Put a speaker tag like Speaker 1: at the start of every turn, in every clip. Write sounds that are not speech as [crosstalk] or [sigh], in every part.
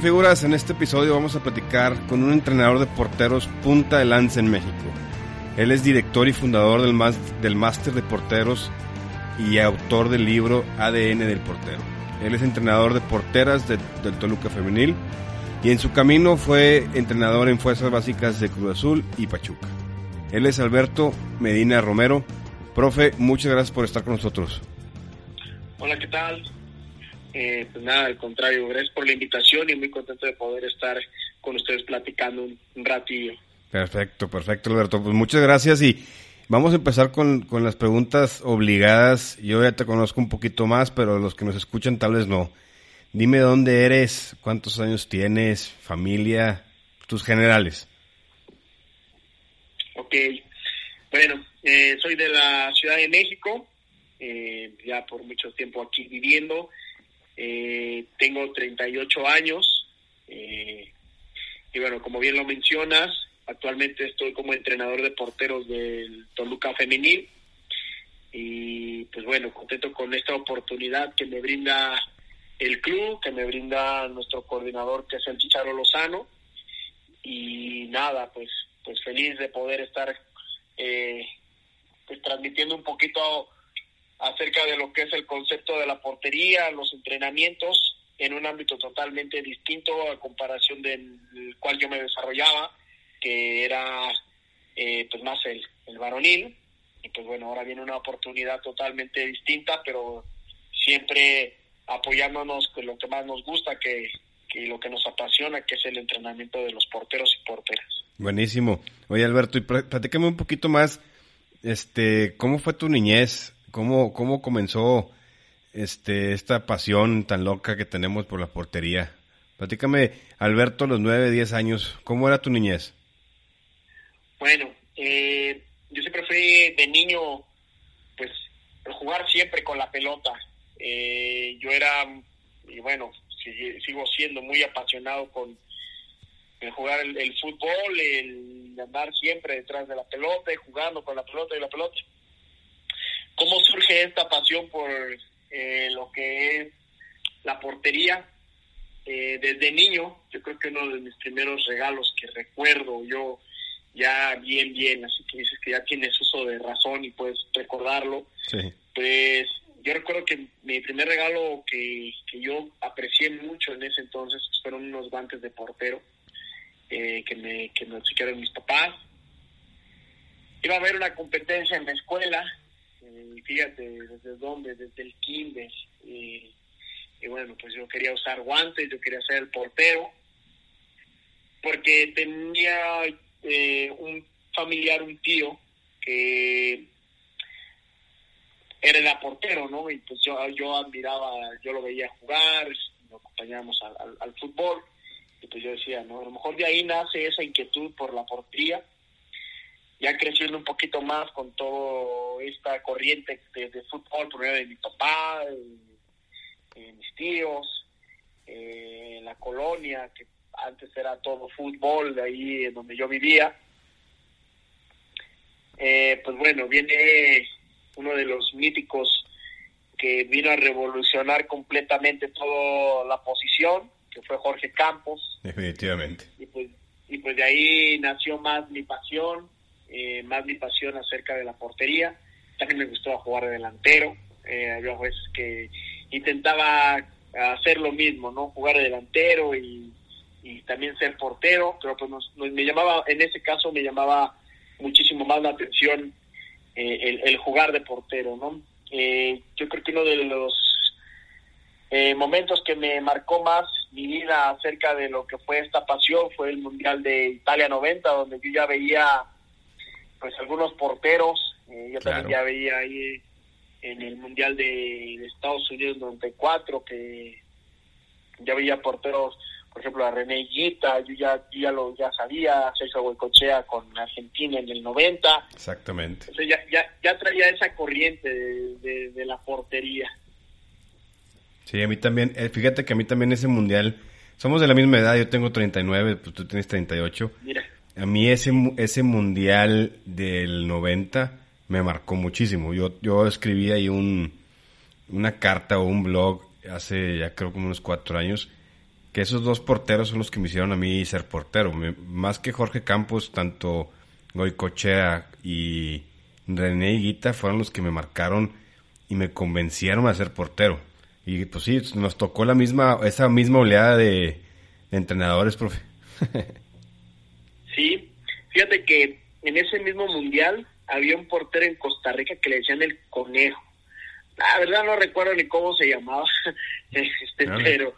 Speaker 1: Figuras, en este episodio vamos a platicar con un entrenador de porteros punta de lanza en México. Él es director y fundador del, del Máster de Porteros y autor del libro ADN del Portero. Él es entrenador de porteras del Toluca Femenil y en su camino fue entrenador en Fuerzas Básicas de Cruz Azul y Pachuca. Él es Alberto Medina Romero. Profe, muchas gracias por estar con nosotros.
Speaker 2: Hola, ¿qué tal? Eh, pues nada, al contrario, gracias por la invitación y muy contento de poder estar con ustedes platicando un, ratillo.
Speaker 1: Perfecto, perfecto, Alberto. Pues muchas gracias y vamos a empezar con, con las preguntas obligadas. Yo ya te conozco un poquito más, pero los que nos escuchan tal vez no. Dime dónde eres, cuántos años tienes, familia, tus generales.
Speaker 2: Ok, bueno, eh, soy de la Ciudad de México, eh, ya por mucho tiempo aquí viviendo. Eh, tengo 38 años y bueno, como bien lo mencionas, actualmente estoy como entrenador de porteros del Toluca Femenil. Y pues bueno, contento con esta oportunidad que me brinda el club que me brinda nuestro coordinador que es el Chicharo Lozano. Y nada pues pues feliz de poder estar eh, pues transmitiendo un poquito acerca de lo que es el concepto de la portería los entrenamientos en un ámbito totalmente distinto a comparación del cual yo me desarrollaba que era eh, pues más el, el varonil y pues bueno ahora viene una oportunidad totalmente distinta pero siempre apoyándonos con lo que más nos gusta, que, lo que nos apasiona, que es el entrenamiento de los porteros y porteras.
Speaker 1: Buenísimo. Oye, Alberto, y platícame un poquito más, este, ¿cómo fue tu niñez? ¿Cómo, cómo comenzó este, esta pasión tan loca que tenemos por la portería? Platícame, Alberto, los nueve, diez años, ¿cómo era tu niñez?
Speaker 2: Bueno, eh, yo siempre fui de niño, pues, jugar siempre con la pelota. Eh, yo era, y bueno, sigo siendo muy apasionado con el jugar el, fútbol, el andar siempre detrás de la pelota, jugando con la pelota y la pelota. ¿Cómo surge esta pasión por eh, lo que es la portería? Eh, desde niño, yo creo que uno de mis primeros regalos que recuerdo yo ya bien, bien, así que dices que ya tienes uso de razón y puedes recordarlo, pues yo recuerdo que mi primer regalo que, yo aprecié mucho en ese entonces fueron unos guantes de portero eh, que me que me mis papás. Iba a haber una competencia en la escuela, eh, fíjate desde dónde, desde el kinder. y bueno, pues yo quería usar guantes, yo quería ser el portero, porque tenía eh, un familiar, un tío, que era el portero, ¿no? Y pues yo, yo admiraba, yo lo veía jugar, nos acompañábamos al, fútbol, y pues yo decía, ¿no? A lo mejor de ahí nace esa inquietud por la portería, ya creciendo un poquito más con toda esta corriente de, fútbol, por medio de mi papá, de, mis tíos, eh, la colonia, que antes era todo fútbol, de ahí en donde yo vivía. Eh, pues bueno, viene uno de los míticos que vino a revolucionar completamente toda la posición, que fue Jorge Campos.
Speaker 1: Definitivamente.
Speaker 2: Y pues, y pues de ahí nació más mi pasión, eh, más mi pasión acerca de la portería. También me gustaba jugar de delantero. Eh, había veces que intentaba hacer lo mismo, ¿no? Jugar de delantero y, también ser portero, pero pues me llamaba, en ese caso me llamaba muchísimo más la atención eh, el, jugar de portero, ¿no? Eh, yo creo que uno de los eh, momentos que me marcó más mi vida acerca de lo que fue esta pasión fue el Mundial de Italia 90, donde yo ya veía pues algunos porteros, yo también ya veía ahí en el Mundial de, Estados Unidos 94 que ya veía porteros por ejemplo, a René Guita, yo ya, ya lo ya sabía, César Huecochea con Argentina en el 90.
Speaker 1: Exactamente.
Speaker 2: ya, ya, ya traía esa corriente de, la portería.
Speaker 1: Sí, a mí también, eh, fíjate que a mí también ese mundial, somos de la misma edad, yo tengo 39, pues tú tienes 38. Mira. A mí ese, ese mundial del 90 me marcó muchísimo. Yo, yo escribí ahí un, una carta o un blog hace ya creo como unos cuatro años que esos dos porteros son los que me hicieron a mí ser portero. más que Jorge Campos, tanto Goicochea y René Higuita fueron los que me marcaron y me convencieron a ser portero. Y pues sí, nos tocó la misma, esa misma oleada de, entrenadores, profe. [laughs]
Speaker 2: sí, fíjate que en ese mismo mundial había un portero en Costa Rica que le decían el conejo. La verdad no recuerdo ni cómo se llamaba, [laughs] este, pero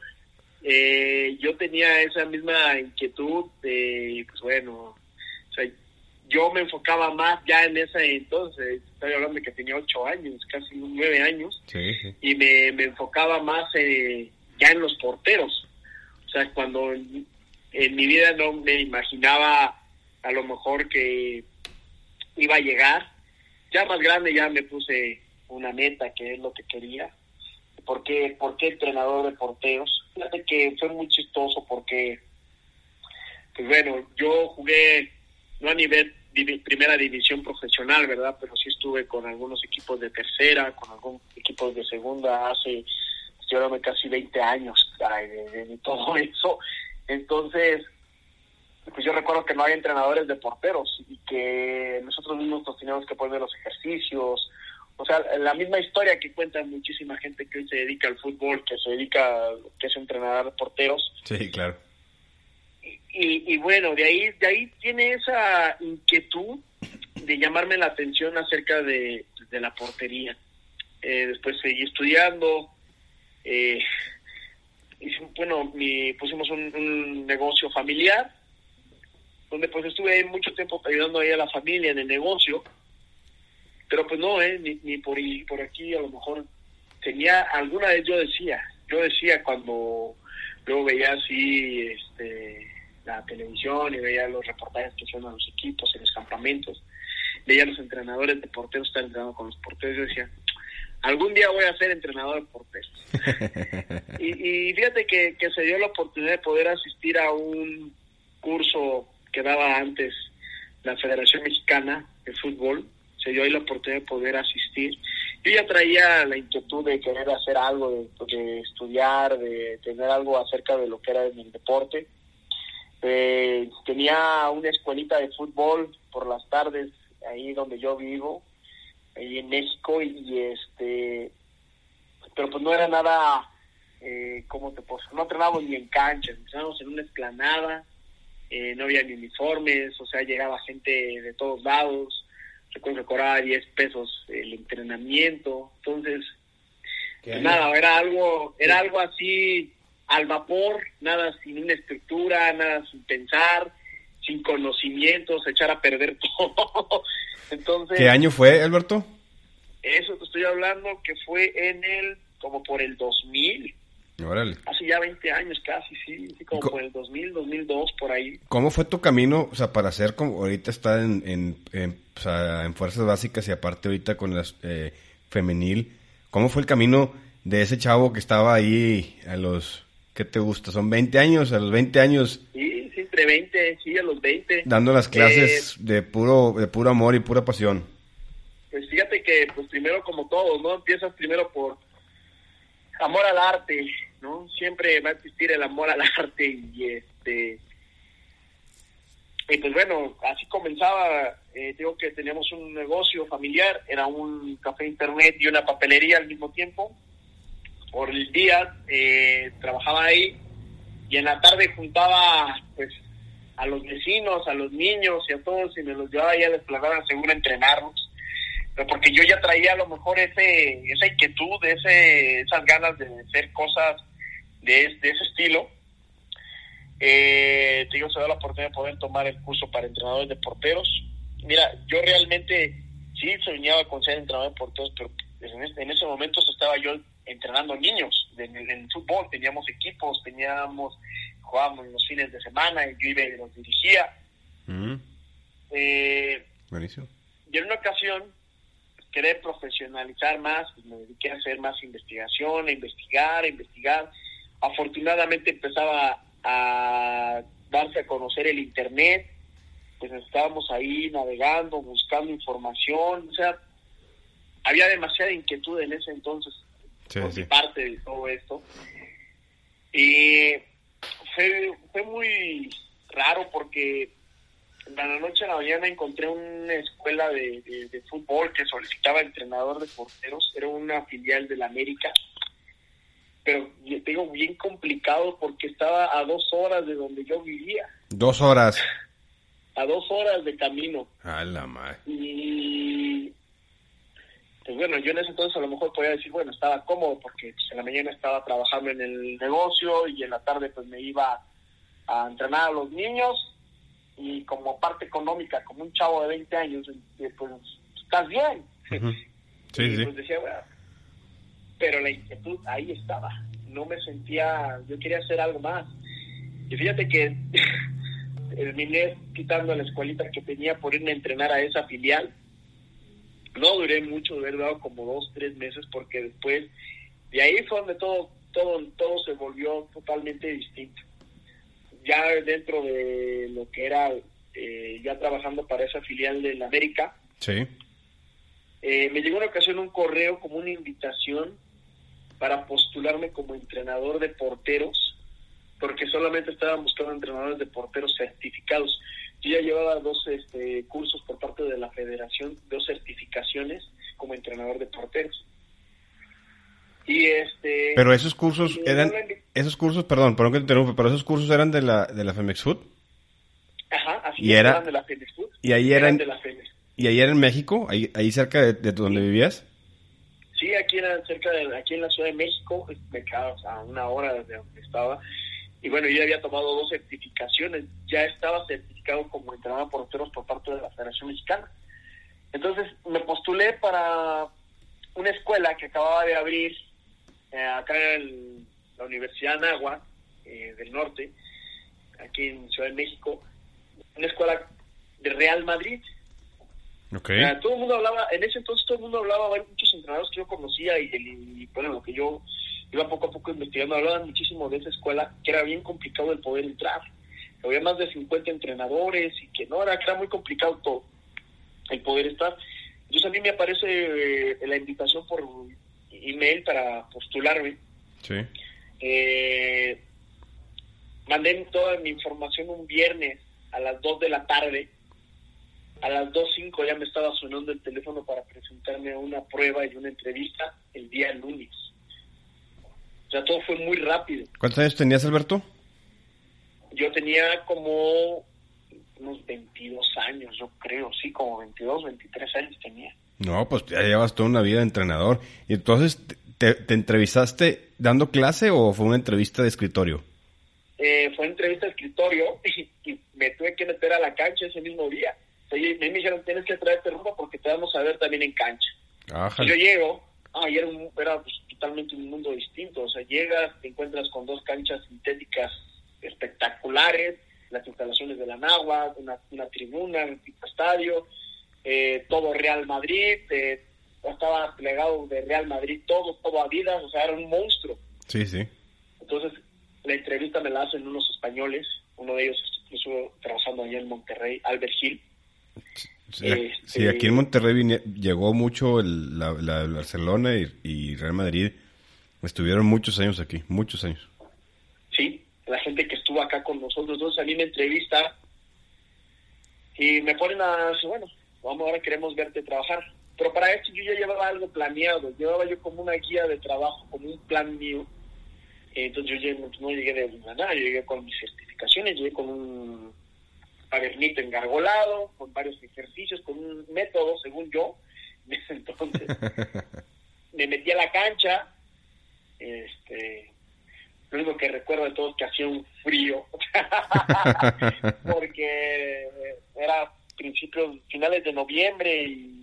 Speaker 2: eh, yo tenía esa misma inquietud de, pues bueno, yo me enfocaba más ya en esa entonces, estoy hablando de que tenía ocho años, casi nueve años, y me, enfocaba más eh, ya en los porteros. O sea, cuando en, mi vida no me imaginaba a lo mejor que iba a llegar, ya más grande ya me puse una meta que es lo que quería. ¿Por qué, ¿Por qué entrenador de porteros? Fíjate que fue muy chistoso porque, pues bueno, yo jugué no a nivel primera división profesional, ¿verdad? Pero sí estuve con algunos equipos de tercera, con algunos equipos de segunda hace, yo casi 20 años de, todo [laughs] eso. Entonces, pues yo recuerdo que no hay entrenadores de porteros y que nosotros mismos nos teníamos que poner los ejercicios. O sea, la misma historia que cuenta muchísima gente que hoy se dedica al fútbol, que se dedica, que es entrenador de porteros.
Speaker 1: Sí, claro
Speaker 2: y, bueno, de ahí, de ahí tiene esa inquietud de llamarme la atención acerca de, la portería. Eh, después seguí estudiando. Eh, bueno, mi, pusimos un, negocio familiar, donde pues estuve mucho tiempo ayudando ahí a la familia en el negocio. Pero pues no, eh, ni, ni por, por aquí a lo mejor tenía, alguna vez yo decía, yo decía cuando luego veía así, este la televisión y veía los reportajes que hacían a los equipos en los campamentos, veía a los entrenadores de porteros estar entrenando con los porteros, yo decía, algún día voy a ser entrenador porteros. [laughs] y, fíjate que, que se dio la oportunidad de poder asistir a un curso que daba antes la Federación Mexicana de Fútbol, se dio ahí la oportunidad de poder asistir. Yo ya traía la inquietud de querer hacer algo, de, de estudiar, de tener algo acerca de lo que era el deporte eh, tenía una escuelita de fútbol por las tardes ahí donde yo vivo, ahí en México, y, este, pero pues no era nada, eh, ¿cómo te puedo No entrenábamos ni en cancha, entrenábamos en una esplanada, eh, no había ni uniformes, o sea, llegaba gente de todos lados, recuerdo que cobraba 10 pesos el entrenamiento, entonces, pues nada, era algo, era algo así al vapor, nada sin una estructura, nada sin pensar, sin conocimientos, echar a perder [laughs] todo. Entonces,
Speaker 1: ¿Qué año fue, Alberto?
Speaker 2: Eso te estoy hablando que fue en el, como por el 2000.
Speaker 1: Órale.
Speaker 2: Hace ya 20 años casi, sí, sí como por el 2000, 2002, por ahí.
Speaker 1: ¿Cómo fue tu camino, o sea, para ser como ahorita está en, en, en, fuerzas básicas y aparte ahorita con las eh, femenil, ¿cómo fue el camino de ese chavo que estaba ahí a los ¿qué te gusta? ¿Son 20 años? ¿A los 20 años?
Speaker 2: Sí, entre 20, sí, a los 20.
Speaker 1: Dando las clases eh, de puro de puro amor y pura pasión.
Speaker 2: Pues fíjate que, pues primero como todos, ¿no? Empiezas primero por amor al arte, ¿no? Siempre va a existir el amor al [laughs] arte y este... Y pues bueno, así comenzaba, eh, digo que teníamos un negocio familiar, era un café internet y una papelería al mismo tiempo por el día eh, trabajaba ahí y en la tarde juntaba pues a los vecinos, a los niños y a todos y me los llevaba ya desplegar seguro a entrenarlos. Pero porque yo ya traía a lo mejor ese, esa inquietud, ese, esas ganas de hacer cosas de, ese estilo. Eh, te digo, se da la oportunidad de poder tomar el curso para entrenadores de porteros. Mira, yo realmente sí soñaba con ser entrenador de porteros, pero en, en ese momento estaba yo entrenando niños en, el fútbol, teníamos equipos, teníamos, jugábamos los fines de semana, y yo iba y los dirigía.
Speaker 1: Mm.
Speaker 2: Eh,
Speaker 1: Buenísimo.
Speaker 2: Y en una ocasión, querer profesionalizar más, pues me dediqué a hacer más investigación, a investigar, a investigar. Afortunadamente empezaba a darse a conocer el Internet, pues estábamos ahí navegando, buscando información, o sea, había demasiada inquietud en ese entonces por parte de todo esto. Y fue, fue muy raro porque de la noche a la mañana encontré una escuela de, de, fútbol que solicitaba entrenador de porteros, era una filial de la América, pero digo bien complicado porque estaba a dos horas de donde yo vivía.
Speaker 1: Dos horas.
Speaker 2: A dos horas de camino.
Speaker 1: A la madre.
Speaker 2: Y pues bueno, yo en ese entonces a lo mejor podía decir, bueno, estaba cómodo porque pues, en la mañana estaba trabajando en el negocio y en la tarde pues me iba a entrenar a los niños y como parte económica, como un chavo de 20 años, eh, pues estás bien. [laughs]
Speaker 1: Sí, sí.
Speaker 2: Pues decía, bueno, pero la inquietud ahí estaba. No me sentía, yo quería hacer algo más. Y fíjate que [laughs] terminé quitando la escuelita que tenía por irme a entrenar a esa filial. No duré mucho, de haber dado como dos, tres meses, porque después, de ahí fue donde todo, todo, todo se volvió totalmente distinto ya dentro de lo que era eh, ya trabajando para esa filial de la América,
Speaker 1: sí.
Speaker 2: Eh, me llegó una ocasión un correo como una invitación para postularme como entrenador de porteros, porque solamente estaban buscando entrenadores de porteros certificados. Yo ya llevaba dos este, cursos por parte de la federación, dos certificaciones como entrenador de porteros. Y este...
Speaker 1: Pero esos cursos eran... Esos cursos, perdón, perdón que te interrumpa, pero esos cursos eran de la, de la Femex Food.
Speaker 2: Ajá, así
Speaker 1: y era,
Speaker 2: eran de la Femex Food.
Speaker 1: Y ahí eran,
Speaker 2: de la Femex.
Speaker 1: ¿Y ahí era en México? ¿Ahí, ahí cerca de, de donde vivías?
Speaker 2: Sí, aquí era cerca de, aquí en la Ciudad de México, me quedaba a una hora de donde estaba. Y bueno, yo había tomado dos certificaciones, ya estaba certificado como entrenador de porteros por parte de la Federación Mexicana. Entonces me postulé para una escuela que acababa de abrir eh, acá en la Universidad Nagua eh, del Norte, aquí en Ciudad de México, una escuela de Real Madrid.
Speaker 1: Okay.
Speaker 2: todo el mundo hablaba, en ese entonces todo el mundo hablaba, hay muchos entrenadores que yo conocía y, y, bueno, lo que yo iba poco a poco investigando, hablaban muchísimo de esa escuela, que era bien complicado el poder entrar. Había más de 50 entrenadores y que no, era, que era muy complicado todo el poder estar. Entonces a mí me aparece eh, la invitación por email para postularme.
Speaker 1: Sí.
Speaker 2: Eh, mandé toda mi información un viernes a las 2 de la tarde. A las 2.05 ya me estaba sonando el teléfono para presentarme a una prueba y una entrevista el día lunes. O sea, todo fue muy rápido.
Speaker 1: ¿Cuántos años tenías, Alberto?
Speaker 2: Yo tenía como unos 22 años, yo creo, sí, como 22, 23 años tenía.
Speaker 1: No, pues ya llevas toda una vida de entrenador. Y entonces, ¿te, entrevistaste dando clase o fue una entrevista de escritorio?
Speaker 2: Eh, fue una entrevista de escritorio [laughs] y, me tuve que meter a la cancha ese mismo día. me, dijeron, tienes que traerte ropa porque te vamos a ver también en cancha. Y yo llego, ah, y era, era pues, totalmente un mundo distinto. O sea, llegas, te encuentras con dos canchas sintéticas espectaculares, las instalaciones de la Nagua, una, una tribuna, un tipo estadio, eh, todo Real Madrid, eh, estaba plegado de Real Madrid, todo, todo Adidas, o sea, era un monstruo.
Speaker 1: Sí, sí.
Speaker 2: Entonces, la entrevista me la hacen unos españoles, uno de ellos estuvo trabajando allá en Monterrey, Albert Gil.
Speaker 1: Sí, este, aquí en Monterrey llegó mucho el, la, Barcelona y, Real Madrid. Estuvieron muchos años aquí, muchos años.
Speaker 2: Sí, la gente que estuvo acá con nosotros, entonces a mí me entrevista y me ponen a, bueno, vamos ahora queremos verte trabajar. Pero para esto yo ya llevaba algo planeado, llevaba yo como una guía de trabajo, como un plan mío. Entonces yo no llegué de nada, yo llegué con mis certificaciones, llegué con un cuadernito engargolado, con varios ejercicios, con un método, según yo. [laughs] Entonces [laughs] me metí a la cancha, este, lo único que recuerdo de todo es que hacía un frío, [laughs] porque era principios, finales de noviembre y,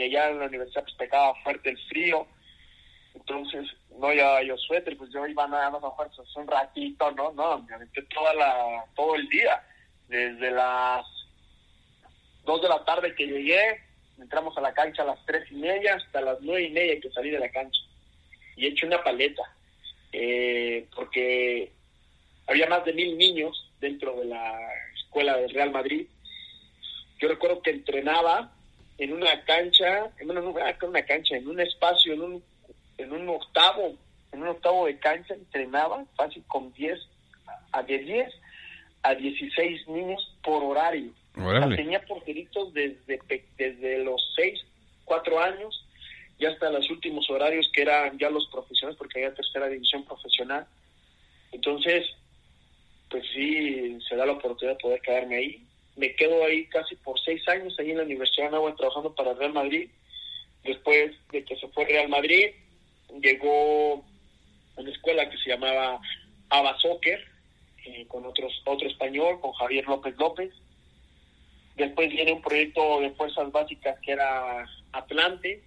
Speaker 2: allá en la universidad pues pegaba fuerte el frío. Entonces, no ya yo suéter, pues yo iba nada más a fuerza, un ratito, ¿no? No, me aventé toda la, todo el día, desde las dos de la tarde que llegué, entramos a la cancha a las tres y media hasta las nueve y media que salí de la cancha. Y he hecho una paleta, eh, porque había más de mil niños dentro de la escuela del Real Madrid yo recuerdo que entrenaba en una cancha, en una, una cancha, en un espacio, en un, en un octavo, en un octavo de cancha, entrenaba fácil con 10 a de 10 a 16 niños por horario. tenía porteritos desde, desde los 6, 4 años y hasta los últimos horarios que eran ya los profesionales, porque había tercera división profesional. Entonces, pues sí, se da la oportunidad de poder quedarme ahí. Me quedo ahí casi por seis años, ahí en la Universidad de Anáhuac, trabajando para Real Madrid. Después de que se fue Real Madrid, llegó una escuela que se llamaba Ava Soccer, eh, con otros, otro español, con Javier López López. Después viene un proyecto de fuerzas básicas que era Atlante.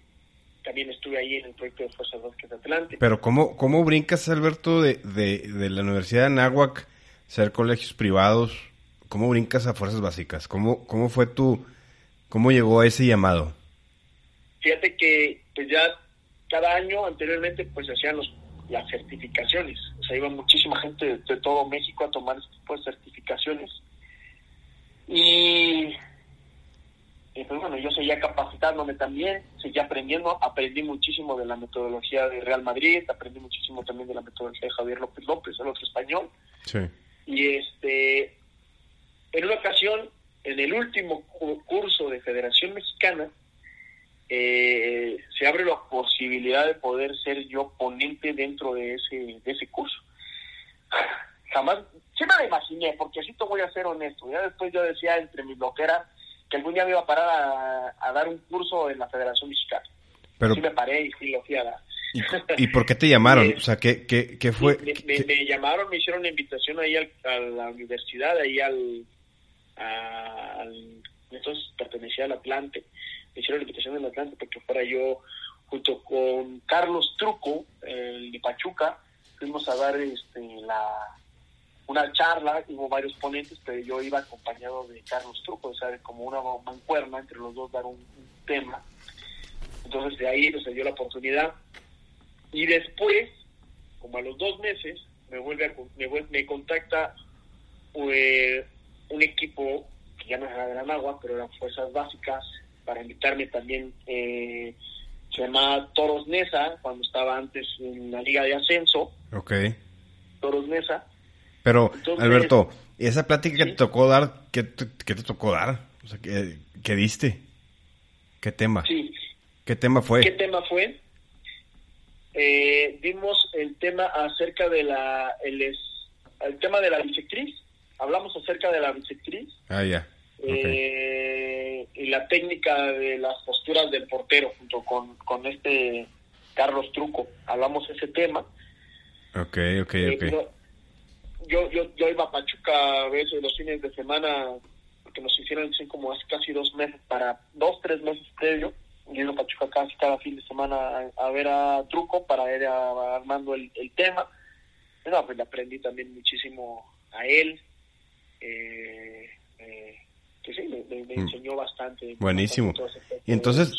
Speaker 2: También estuve ahí en el proyecto de fuerzas básicas de Atlante.
Speaker 1: Pero ¿cómo, cómo brincas, Alberto, de, de, de la Universidad de Anáhuac, ser colegios privados? ¿Cómo brincas a fuerzas básicas? ¿Cómo, cómo fue tu, cómo llegó a ese llamado?
Speaker 2: Fíjate que pues ya cada año anteriormente pues hacían los las certificaciones. O sea, iba muchísima gente de, todo México a tomar este tipo de certificaciones. Y, pues bueno, yo seguía capacitándome también, seguía aprendiendo, aprendí muchísimo de la metodología de Real Madrid, aprendí muchísimo también de la metodología de Javier López López, el otro español.
Speaker 1: Sí.
Speaker 2: Y este, en una ocasión, en el último curso de Federación Mexicana, eh, se abre la posibilidad de poder ser yo ponente dentro de ese, de ese curso. Jamás, sí me imaginé, porque así te voy a ser honesto. Ya después yo decía entre mis bloqueras que algún día me iba a parar a, dar un curso en la Federación Mexicana. Pero, sí me paré y sí lo fui a dar.
Speaker 1: ¿Y, por qué te llamaron? [laughs] o sea, ¿qué, qué, qué fue?
Speaker 2: Me, llamaron, me hicieron una invitación ahí a la universidad, ahí al, al... Entonces pertenecía al Atlante me hicieron la invitación del Atlante porque fuera yo junto con Carlos Truco, el de Pachuca, fuimos a dar este, la, una charla, hubo varios ponentes, pero yo iba acompañado de Carlos Truco, o sea, como una mancuerna entre los dos dar un, tema. Entonces de ahí se dio la oportunidad. Y después, como a los dos meses, me vuelve a, me, me contacta eh, un equipo que ya no era Gran Agua, pero eran fuerzas básicas para invitarme también. Eh, se llamaba Toros Nesa, cuando estaba antes en la Liga de Ascenso.
Speaker 1: Ok.
Speaker 2: Toros Nesa.
Speaker 1: Pero, Alberto, esa plática que te tocó dar, ¿qué te, te tocó dar? O sea, ¿qué, diste? ¿Qué tema?
Speaker 2: Sí.
Speaker 1: ¿Qué tema fue?
Speaker 2: ¿Qué tema fue? Eh, dimos el tema acerca de la... El, el tema de la bisectriz. Hablamos acerca de la bisectriz.
Speaker 1: Ah, ya.
Speaker 2: Eh, y la técnica de las posturas del portero junto con, con este Carlos Truco. Hablamos ese tema.
Speaker 1: Ok, ok, eh, ok.
Speaker 2: Yo, yo, yo iba a Pachuca a veces los fines de semana, porque nos hicieron como hace casi dos meses, para dos, tres meses previo. Yo iba a Pachuca casi cada fin de semana a, ver a Truco para ir armando el, tema. No, pues le aprendí también muchísimo a él. Eh, eh, que sí, me, mm. enseñó bastante.
Speaker 1: Buenísimo. y entonces,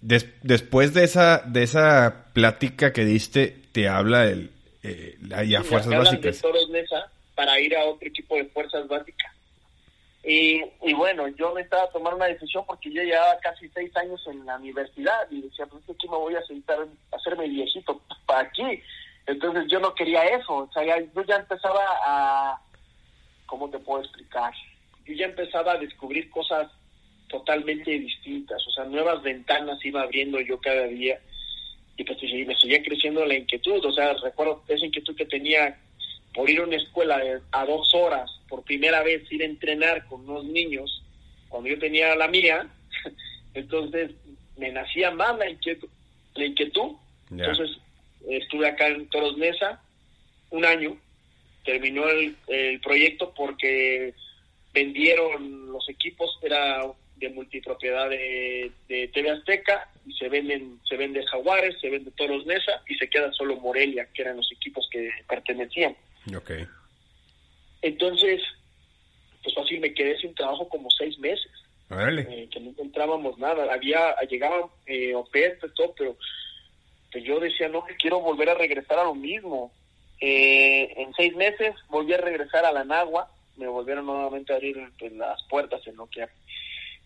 Speaker 1: después de esa, de esa plática que diste, te habla el, eh, ya fuerzas básicas.
Speaker 2: De para ir a otro equipo de fuerzas básicas. Y, y bueno, yo me estaba tomando una decisión porque yo llevaba casi seis años en la universidad y decía, pues aquí me voy a sentar a hacerme viejito para aquí. Entonces yo no quería eso, o sea, yo ya empezaba a, ¿cómo te puedo explicar? Yo ya empezaba a descubrir cosas totalmente distintas, o sea, nuevas ventanas iba abriendo yo cada día y pues me seguía creciendo la inquietud, o sea, recuerdo esa inquietud que tenía por ir a una escuela a dos horas, por primera vez ir a entrenar con unos niños, cuando yo tenía la mía, [laughs] entonces me nacía más la inquietud, la inquietud. entonces estuve acá en Toros Mesa un año, terminó el, el proyecto porque vendieron los equipos, era de multipropiedad de, de TV Azteca, y se venden, se vende Jaguares, se vende Toros Nesa, y se queda solo Morelia, que eran los equipos que pertenecían.
Speaker 1: Okay.
Speaker 2: Entonces, pues así me quedé sin trabajo como seis meses. Eh, que no encontrábamos nada. Había, llegaban eh, ofertas, todo, pero pues yo decía, no, que quiero volver a regresar a lo mismo. Eh, en seis meses volví a regresar a la Nagua, me volvieron nuevamente a abrir pues, las puertas en lo que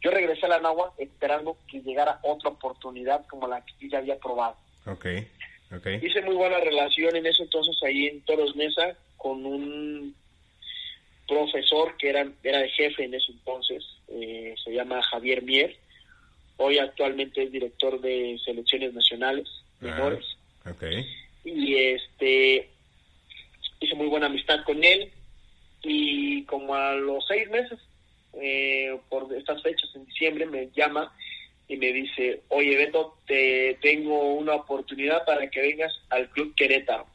Speaker 2: yo regresé a la Nahua esperando que llegara otra oportunidad como la que ya había probado.
Speaker 1: Okay, okay.
Speaker 2: Hice muy buena relación en eso entonces ahí en Toros Mesa con un profesor que era, era de jefe en ese entonces, eh, se llama Javier Mier, hoy actualmente es director de selecciones nacionales menores.
Speaker 1: okay.
Speaker 2: Y este hice muy buena amistad con él y como a los seis meses, eh, por estas fechas en diciembre, me llama y me dice, oye Beto, te tengo una oportunidad para que vengas al Club Querétaro.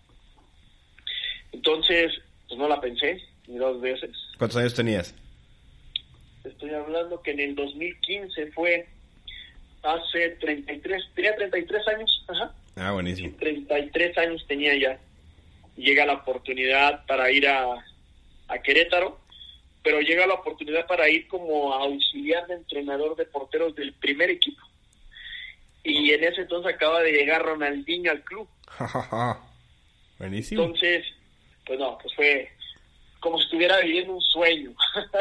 Speaker 2: Entonces, pues no la pensé ni dos veces.
Speaker 1: ¿Cuántos años tenías?
Speaker 2: Estoy hablando que en el 2015 fue hace 33, tenía 33 años, ajá.
Speaker 1: Ah, buenísimo.
Speaker 2: 33 años tenía ya. Llega la oportunidad para ir a, a Querétaro, pero llega la oportunidad para ir como auxiliar de entrenador de porteros del primer equipo. Y en ese entonces acaba de llegar Ronaldinho al club. [laughs]
Speaker 1: buenísimo.
Speaker 2: Entonces, pues no, pues fue como si estuviera viviendo un sueño.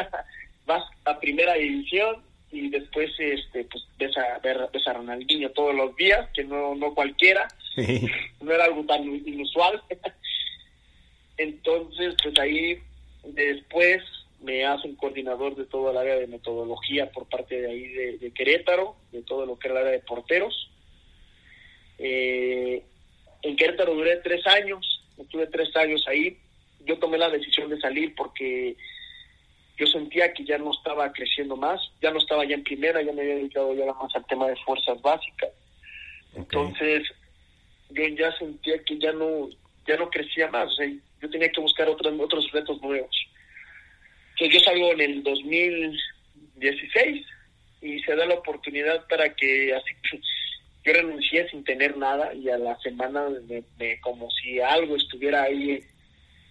Speaker 2: [laughs] Vas a primera división y después este pues ves a, ves a Ronaldinho todos los días, que no, no cualquiera, [laughs] no era algo tan inusual. Entonces, pues ahí después me hace un coordinador de todo el área de metodología por parte de ahí de, de Querétaro, de todo lo que era el área de porteros. Eh, en Querétaro duré tres años, estuve tres años ahí. Yo tomé la decisión de salir porque yo sentía que ya no estaba creciendo más, ya no estaba ya en primera, ya me había dedicado ya más al tema de fuerzas básicas. Okay. Entonces, yo ya sentía que ya no ya no crecía más, o sea, yo tenía que buscar otros otros retos nuevos. Entonces yo salgo en el 2016 y se da la oportunidad para que así [laughs] yo renuncié sin tener nada y a la semana me, me, como si algo estuviera ahí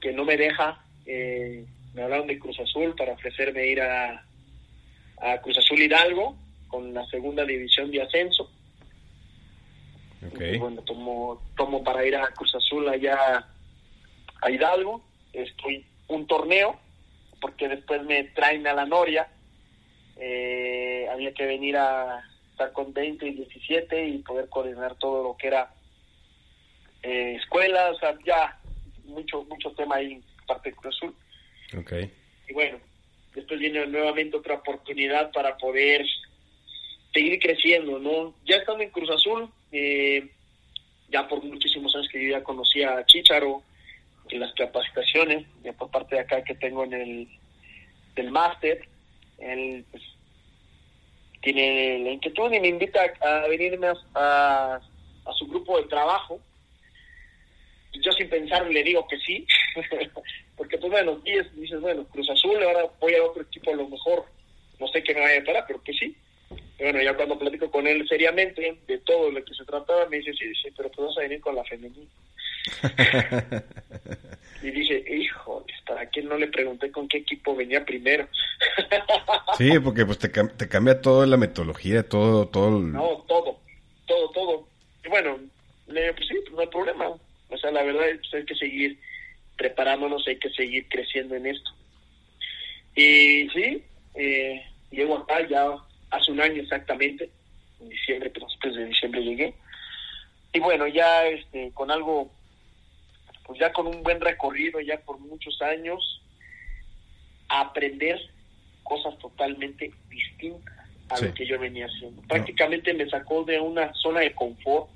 Speaker 2: que no me deja eh, me hablaron de Cruz Azul para ofrecerme ir a, a Cruz Azul Hidalgo con la segunda división de ascenso.
Speaker 1: Okay.
Speaker 2: Y bueno, tomo, tomo para ir a Cruz Azul allá a Hidalgo. Estoy un torneo, porque después me traen a la Noria. Eh, había que venir a estar con 20 y 17 y poder coordinar todo lo que era eh, escuelas, o sea, ya mucho, mucho tema ahí en parte de Cruz Azul.
Speaker 1: Okay.
Speaker 2: Y bueno, después viene nuevamente otra oportunidad para poder seguir creciendo, ¿no? Ya estando en Cruz Azul, eh, ya por muchísimos años que yo ya conocía a Chicharo, las capacitaciones, ya por parte de acá que tengo en el del máster, él pues, tiene la inquietud y me invita a, venirme a, a, su grupo de trabajo. Yo sin pensar le digo que sí, [laughs] porque pues bueno, dices, bueno, Cruz Azul, ahora voy a otro equipo a lo mejor, no sé qué me vaya a parar, pero pues sí. Y bueno, ya cuando platico con él seriamente de todo lo que se trataba, me dice, sí, sí, pero pues vas a venir con la femenina. [laughs] y dije, híjoles, ¿para qué no le pregunté con qué equipo venía primero? [laughs]
Speaker 1: sí, porque pues te, te cambia toda la metodología, todo, todo. El...
Speaker 2: No, todo, todo, todo. Y bueno, le pues sí, pues no hay problema. O sea, la verdad es que hay que seguir preparándonos, hay que seguir creciendo en esto. Y sí, eh, llego acá ya hace un año exactamente, en diciembre, principios de diciembre llegué. Y bueno, ya este, con algo, pues ya con un buen recorrido, ya por muchos años, a aprender cosas totalmente distintas a sí. lo que yo venía haciendo. Prácticamente no. me sacó de una zona de confort,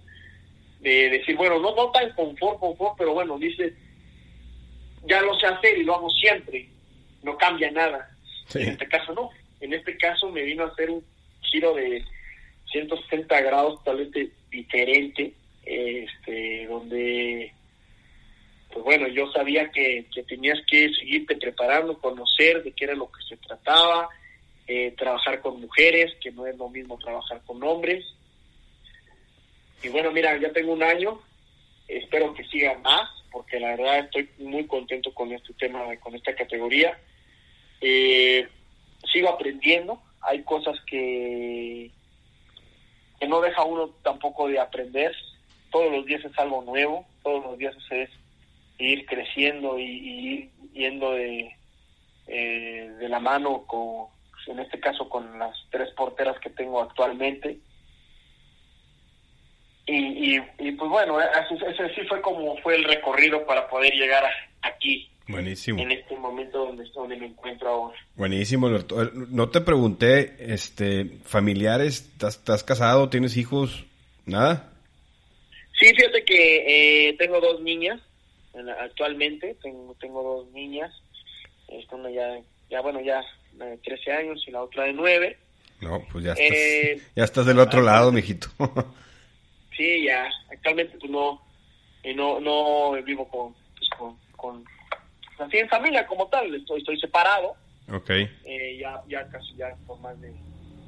Speaker 2: de decir, bueno, no, no tan confort, confort, pero bueno, dice, ya lo sé hacer y lo hago siempre, no cambia nada. Sí. En este caso no, en este caso me vino a hacer un giro de 160 grados totalmente diferente, este, donde, pues bueno, yo sabía que, que tenías que seguirte preparando, conocer de qué era lo que se trataba, eh, trabajar con mujeres, que no es lo mismo trabajar con hombres. Y bueno, mira, ya tengo un año, espero que siga más, porque la verdad estoy muy contento con este tema, con esta categoría. Eh, sigo aprendiendo, hay cosas que, que no deja uno tampoco de aprender, todos los días es algo nuevo, todos los días es ir creciendo y, y ir yendo de, eh, de la mano con, en este caso con las tres porteras que tengo actualmente. Y, y, y pues bueno, ese, ese, sí fue como fue el recorrido para poder llegar a, aquí
Speaker 1: Buenísimo.
Speaker 2: En este momento donde, donde me encuentro ahora.
Speaker 1: Buenísimo, Alberto. Eh, No te pregunté, este, familiares, ¿estás, casado, tienes hijos, nada?
Speaker 2: Sí, fíjate que eh, tengo dos niñas actualmente, tengo, tengo dos niñas, esta una ya, ya bueno, ya de 13 años y la otra de 9.
Speaker 1: No, pues ya estás,
Speaker 2: Eh, [laughs]
Speaker 1: ya estás del otro lado, mijito. [laughs]
Speaker 2: Sí, ya, actualmente pues no, eh, no, no vivo con, pues, con, con, así en familia como tal, estoy, estoy separado,
Speaker 1: ok.
Speaker 2: eh, ya, ya casi ya por más de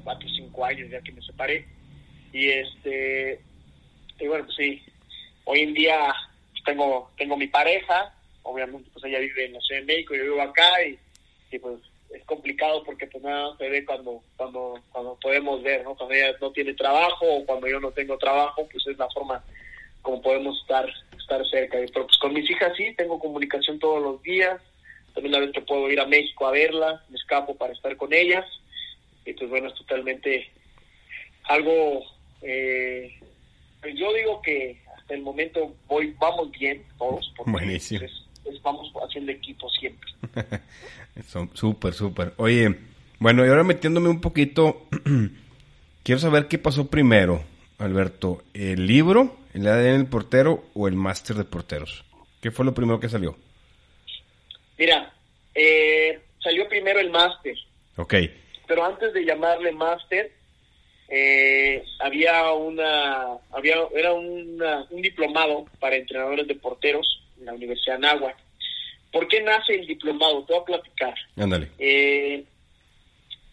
Speaker 2: cuatro o cinco años ya que me separé, y este, y bueno, pues sí, hoy en día tengo, tengo mi pareja, obviamente pues ella vive en la Ciudad de México, yo vivo acá, y, y pues es complicado porque pues nada se ve cuando cuando cuando podemos ver no cuando ella no tiene trabajo o cuando yo no tengo trabajo pues es la forma como podemos estar estar cerca. Pero pues con mis hijas sí tengo comunicación todos los días. También la vez que puedo ir a México a verlas me escapo para estar con ellas. Y pues bueno es totalmente algo eh, pues yo digo que el momento voy vamos bien todos porque
Speaker 1: Buenísimo.
Speaker 2: es- es- vamos haciendo equipo siempre [laughs]
Speaker 1: Son súper, súper. Oye, bueno, y ahora metiéndome un poquito, [clears throat] quiero saber qué pasó primero, Alberto. ¿El libro, el ADN del portero o el máster de porteros? ¿Qué fue lo primero que salió?
Speaker 2: Mira, eh, salió primero el máster,
Speaker 1: Ok,
Speaker 2: pero antes de llamarle máster, eh, había una, había, era una- un diplomado para entrenadores de porteros en la Universidad de Anáhuac. ¿Por qué nace el diplomado? Te voy a platicar.
Speaker 1: ándale.
Speaker 2: Eh,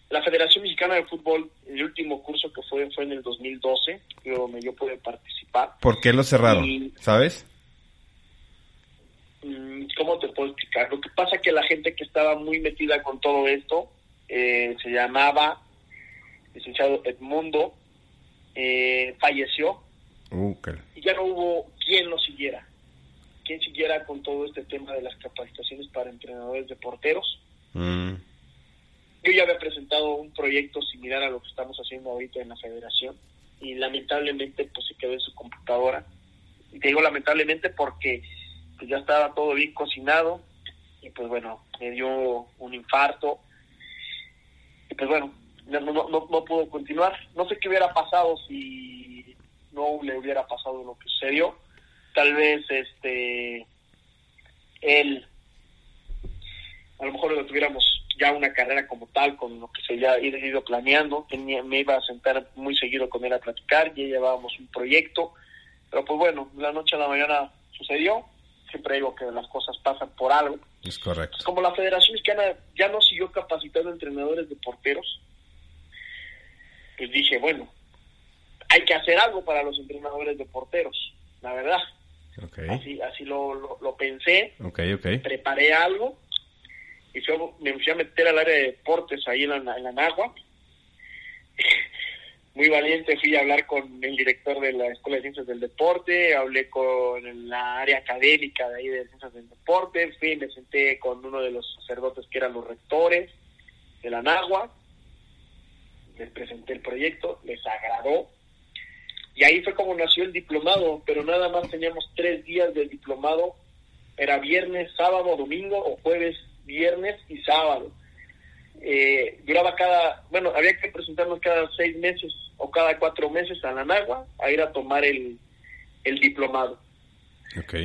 Speaker 2: la Federación Mexicana de Fútbol, el último curso que fue fue en el 2012, yo, donde yo pude participar.
Speaker 1: ¿Por qué lo cerraron?
Speaker 2: Y-
Speaker 1: ¿Sabes?
Speaker 2: Mm, ¿Cómo te puedo explicar? Lo que pasa que la gente que estaba muy metida con todo esto eh, se llamaba licenciado Edmundo, eh, falleció.
Speaker 1: Uh,
Speaker 2: y ya no hubo quien lo siguiera, quien siguiera con todo este tema de las capacitaciones para entrenadores de porteros.
Speaker 1: Mm,
Speaker 2: Yo ya había presentado un proyecto similar a lo que estamos haciendo ahorita en la federación y lamentablemente pues se quedó en su computadora. Y te digo lamentablemente porque pues, ya estaba todo bien cocinado y pues bueno, me dio un infarto. Y pues bueno, no, no, no, no pudo continuar. No sé qué hubiera pasado si no le hubiera pasado lo que sucedió. Tal vez este él a lo mejor lo tuviéramos ya una carrera como tal, con lo que se había ido planeando. Tenía, me iba a sentar muy seguido con él a platicar, ya llevábamos un proyecto, pero pues bueno, la noche a la mañana sucedió. Siempre digo que las cosas pasan por algo.
Speaker 1: es correcto.
Speaker 2: Pues como la Federación Mexicana ya no siguió capacitando entrenadores de porteros, pues dije, bueno, hay que hacer algo para los entrenadores de porteros, la verdad. Así, así lo, lo, lo pensé, preparé algo y fui me fui a meter al área de deportes ahí en la, en la Nahua. [laughs] Muy valiente fui a hablar con el director de la Escuela de Ciencias del Deporte, hablé con la área académica de ahí de Ciencias del Deporte, fui y me senté con uno de los sacerdotes que eran los rectores de la Nahua, les presenté el proyecto, les agradó, y ahí fue como nació el diplomado, pero nada más teníamos tres días del diplomado, era viernes, sábado, domingo o jueves, viernes y sábado. Eh, duraba cada, bueno, había que presentarnos cada seis meses o cada cuatro meses a la Nagua a ir a tomar el, el diplomado.
Speaker 1: Ok,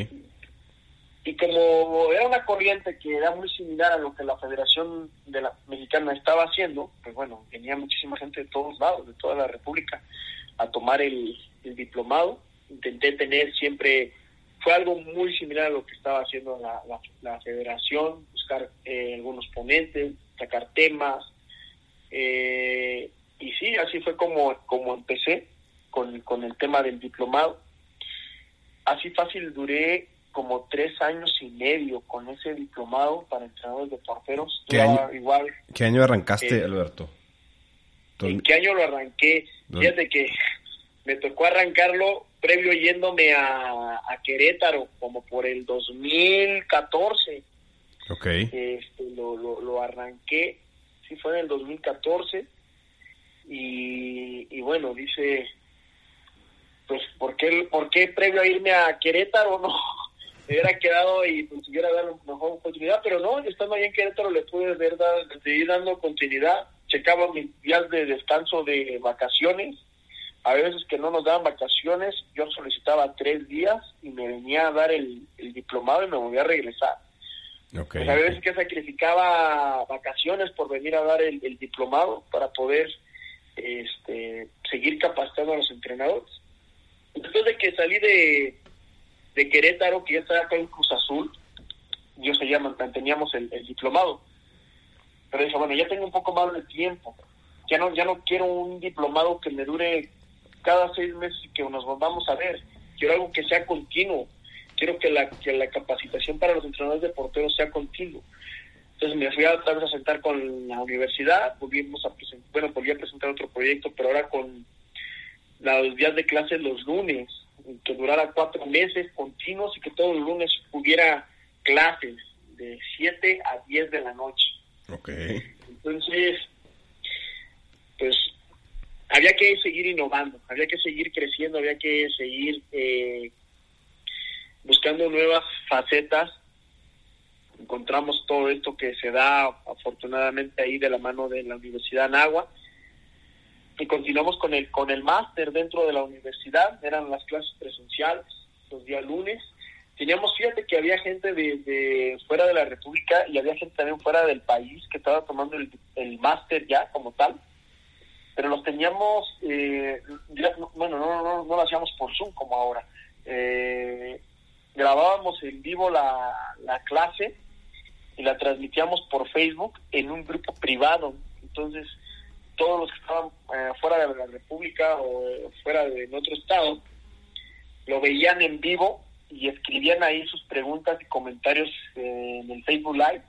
Speaker 2: Y como era una corriente que era muy similar a lo que la Federación de la Mexicana estaba haciendo, pues bueno, venía muchísima gente de todos lados, de toda la República, a tomar el, diplomado. Intenté tener siempre, fue algo muy similar a lo que estaba haciendo la Federación, buscar eh, algunos ponentes, sacar temas. eh, y sí, así fue como, como empecé con, con el tema del diplomado. Así fácil duré como tres años y medio con ese diplomado para entrenadores de porteros.
Speaker 1: ¿Qué año?
Speaker 2: igual
Speaker 1: ¿Qué año arrancaste,
Speaker 2: Eh,
Speaker 1: Alberto?
Speaker 2: ¿En qué año lo arranqué? Fíjate que [laughs] me tocó arrancarlo previo yéndome a, a Querétaro, como por el 2014.
Speaker 1: Ok,
Speaker 2: Este, lo, lo, lo arranqué, sí fue en el 2014. Y, y bueno, dice, pues, ¿por qué, ¿por qué previo a irme a Querétaro [laughs] no, me hubiera quedado y pues hubiera dado mejor oportunidad, pero no, estando ahí en Querétaro le pude ver, dar, seguir dando continuidad, checaba mis días de descanso de vacaciones, a veces que no nos daban vacaciones, yo solicitaba tres días y me venía a dar el, diplomado y me volvía a regresar. Pues, a veces que sacrificaba vacaciones por venir a dar el, diplomado para poder este, seguir capacitando a los entrenadores. Después de que salí de, de Querétaro, que ya estaba acá en Cruz Azul, yo seguía, manteníamos el, el diplomado. Pero dije, bueno, ya tengo un poco más de tiempo. Ya no, ya no quiero un diplomado que me dure cada seis meses y que nos volvamos a ver. Quiero algo que sea continuo quiero que la, que la capacitación para los entrenadores de porteros sea continua. Entonces me fui a, a sentar con la universidad, volvimos a bueno, volví a presentar otro proyecto, pero ahora con los días de clase los lunes, que durara cuatro meses continuos y que todos los lunes hubiera clases de 7 a 10 de la noche.
Speaker 1: Okay.
Speaker 2: Entonces, pues había que seguir innovando, había que seguir creciendo, había que seguir eh, buscando nuevas facetas, encontramos todo esto que se da afortunadamente ahí de la mano de la Universidad Nagua y continuamos con el con el máster dentro de la universidad, eran las clases presenciales los días lunes. Teníamos, fíjate que había gente de, fuera de la República y había gente también fuera del país que estaba tomando el, el máster ya como tal, pero los teníamos, eh, bueno, no, no, no, lo hacíamos por Zoom como ahora. Eh, grabábamos en vivo la, clase y la transmitíamos por Facebook en un grupo privado. Entonces, todos los que estaban eh, fuera de la República o eh, fuera de otro estado, lo veían en vivo y escribían ahí sus preguntas y comentarios eh, en el Facebook Live.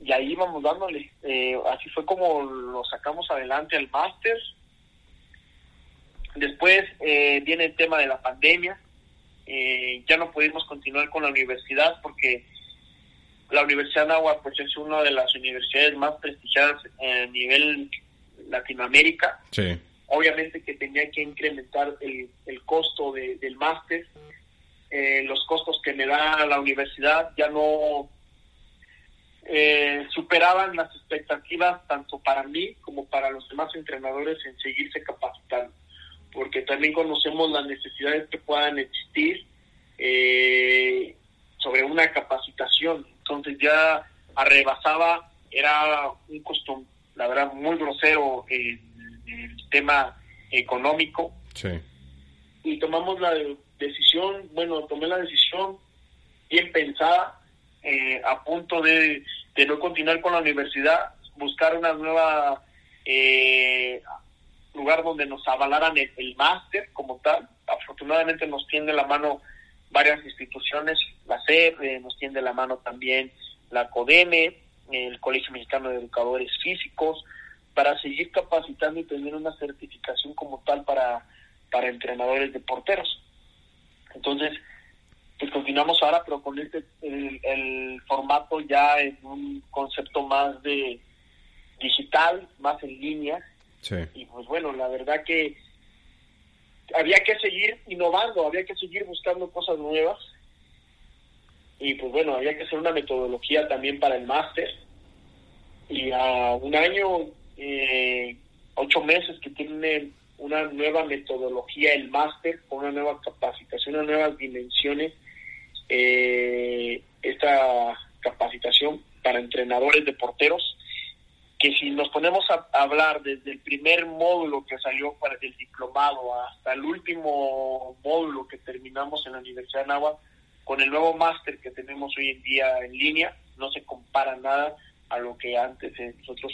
Speaker 2: Y ahí íbamos dándole. así fue como lo sacamos adelante al máster. Después viene el tema de la pandemia eh, ya no pudimos continuar con la universidad porque la Universidad de Agua pues es una de las universidades más prestigiadas a nivel Latinoamérica. Obviamente que tenía que incrementar el, el costo del máster. Eh, los costos que me da la universidad ya no eh, superaban las expectativas tanto para mí como para los demás entrenadores en seguirse capacitando porque también conocemos las necesidades que puedan existir eh, sobre una capacitación. Entonces ya arrebasaba, era un costo, la verdad, muy grosero en el tema económico. Y tomamos la decisión, bueno, tomé la decisión bien pensada, eh, a punto de, de no continuar con la universidad, buscar una nueva eh, lugar donde nos avalaran el, máster como tal. Afortunadamente nos tiende la mano varias instituciones, la SEP, eh, nos tiende la mano también la CODEME, el Colegio Mexicano de Educadores Físicos, para seguir capacitando y tener una certificación como tal para, para entrenadores de porteros. Entonces, pues continuamos ahora, pero con este, el, el formato ya en un concepto más de digital, más en línea, y pues bueno, la verdad que había que seguir innovando, había que seguir buscando cosas nuevas. Y pues bueno, había que hacer una metodología también para el máster. Y a un año, eh, ocho meses que tiene una nueva metodología el máster, con una nueva capacitación, unas nuevas dimensiones, eh, esta capacitación para entrenadores de porteros que si nos ponemos a hablar desde el primer módulo que salió para el diplomado hasta el último módulo que terminamos en la Universidad de Nahua, con el nuevo máster que tenemos hoy en día en línea, no se compara nada a lo que antes nosotros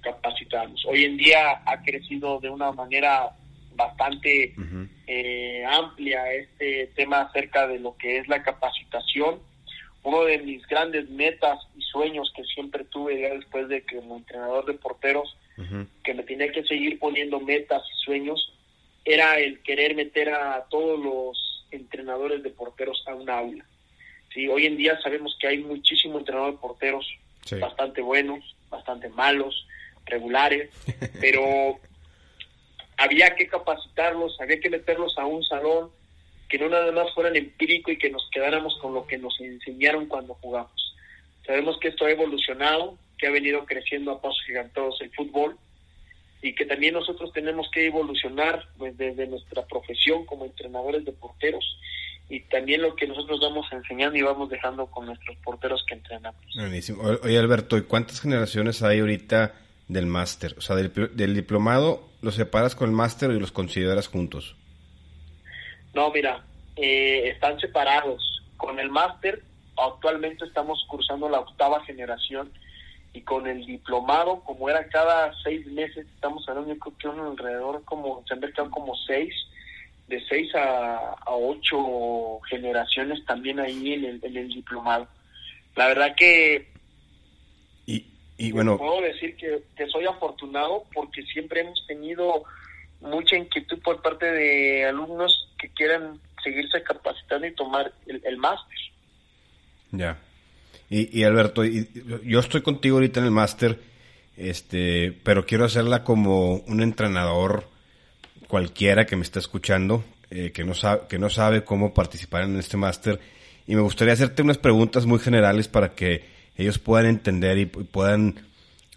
Speaker 2: capacitamos. Hoy en día ha crecido de una manera bastante eh, amplia este tema acerca de lo que es la capacitación. Uno de mis grandes metas y sueños que siempre tuve ya después de que como entrenador de porteros, que me tenía que seguir poniendo metas y sueños, era el querer meter a todos los entrenadores de porteros a un aula. Sí, hoy en día sabemos que hay muchísimos entrenadores de porteros bastante buenos, bastante malos, regulares, [laughs] pero había que capacitarlos, había que meterlos a un salón que no nada más fueran empírico y que nos quedáramos con lo que nos enseñaron cuando jugamos. Sabemos que esto ha evolucionado, que ha venido creciendo a pasos gigantosos el fútbol y que también nosotros tenemos que evolucionar pues, desde nuestra profesión como entrenadores de porteros y también lo que nosotros vamos enseñando y vamos dejando con nuestros porteros que entrenamos.
Speaker 1: Buenísimo. Oye Alberto, ¿y cuántas generaciones hay ahorita del máster? O sea, del, del diplomado, ¿los separas con el máster y los consideras juntos?
Speaker 2: No, mira, eh, están separados. Con el máster actualmente estamos cursando la octava generación y con el diplomado, como era cada seis meses, estamos hablando, yo creo que un alrededor como, se han mercado como seis, de seis a, ocho generaciones también ahí en el, en el diplomado. La verdad que
Speaker 1: y, y bueno
Speaker 2: puedo decir que, que soy afortunado porque siempre hemos tenido mucha inquietud por parte de alumnos que quieran seguirse capacitando y tomar el, el máster.
Speaker 1: Ya. Y, Alberto, yo estoy contigo ahorita en el máster, este, pero quiero hacerla como un entrenador cualquiera que me está escuchando, eh, que, no sabe, que no sabe cómo participar en este máster. Y me gustaría hacerte unas preguntas muy generales para que ellos puedan entender y, puedan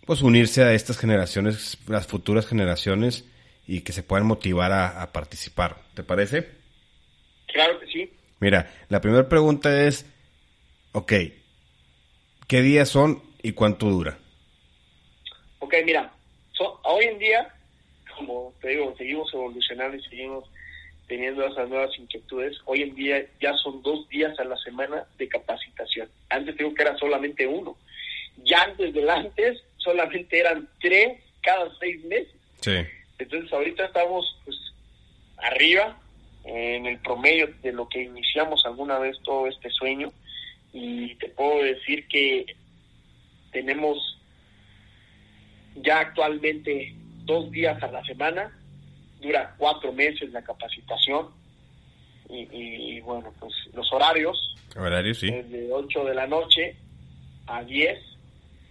Speaker 1: pues, unirse a estas generaciones, las futuras generaciones, y que se puedan motivar a, a participar. ¿Te parece?
Speaker 2: Claro que sí.
Speaker 1: Mira, la primera pregunta es, ok, ¿Qué días son y cuánto dura?
Speaker 2: Ok, mira, hoy en día, como te digo, seguimos evolucionando y seguimos teniendo esas nuevas inquietudes. Hoy en día ya son dos días a la semana de capacitación. Antes digo que era solamente uno. Ya antes del antes solamente eran tres cada seis meses.
Speaker 1: Sí.
Speaker 2: Entonces ahorita estamos pues arriba en el promedio de lo que iniciamos alguna vez todo este sueño y te puedo decir que tenemos ya actualmente dos días a la semana, dura cuatro meses la capacitación y, bueno, pues los horarios,
Speaker 1: horarios sí.
Speaker 2: de 8 de la noche a 10,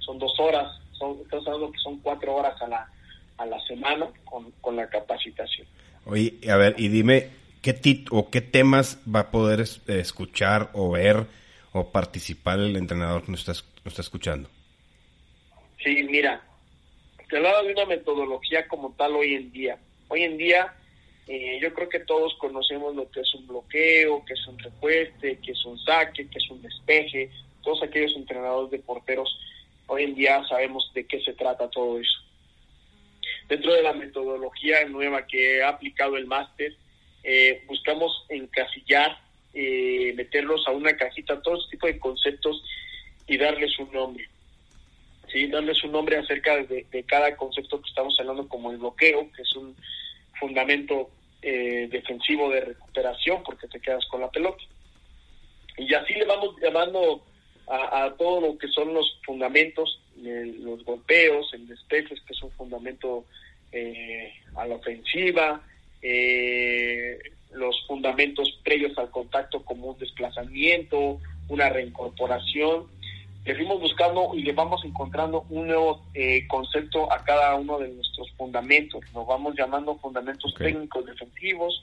Speaker 2: son dos horas, son, estamos hablando que son cuatro horas a la, a la semana con, con la capacitación.
Speaker 1: Oye, a ver, y dime, ¿qué, tit o qué temas va a poder escuchar o ver o participar el entrenador que nos está, está escuchando?
Speaker 2: Sí, mira, te hablaba de una metodología como tal hoy en día. Hoy en día eh, yo creo que todos conocemos lo que es un bloqueo, que es un repueste, que es un saque, que es un despeje, todos aquellos entrenadores de porteros, hoy en día sabemos de qué se trata todo eso. Dentro de la metodología nueva que ha aplicado el máster, eh, buscamos encasillar eh, meterlos a una cajita, todo ese tipo de conceptos y darles un nombre. ¿sí? Darles un nombre acerca de, cada concepto que estamos hablando, como el bloqueo, que es un fundamento eh, defensivo de recuperación porque te quedas con la pelota. Y así le vamos llamando a, todo lo que son los fundamentos, los golpeos, el despeje, que es un fundamento eh, a la ofensiva, eh, los fundamentos previos al contacto como un desplazamiento, una reincorporación. Le fuimos buscando y le vamos encontrando un nuevo eh, concepto a cada uno de nuestros fundamentos. Nos vamos llamando fundamentos técnicos defensivos,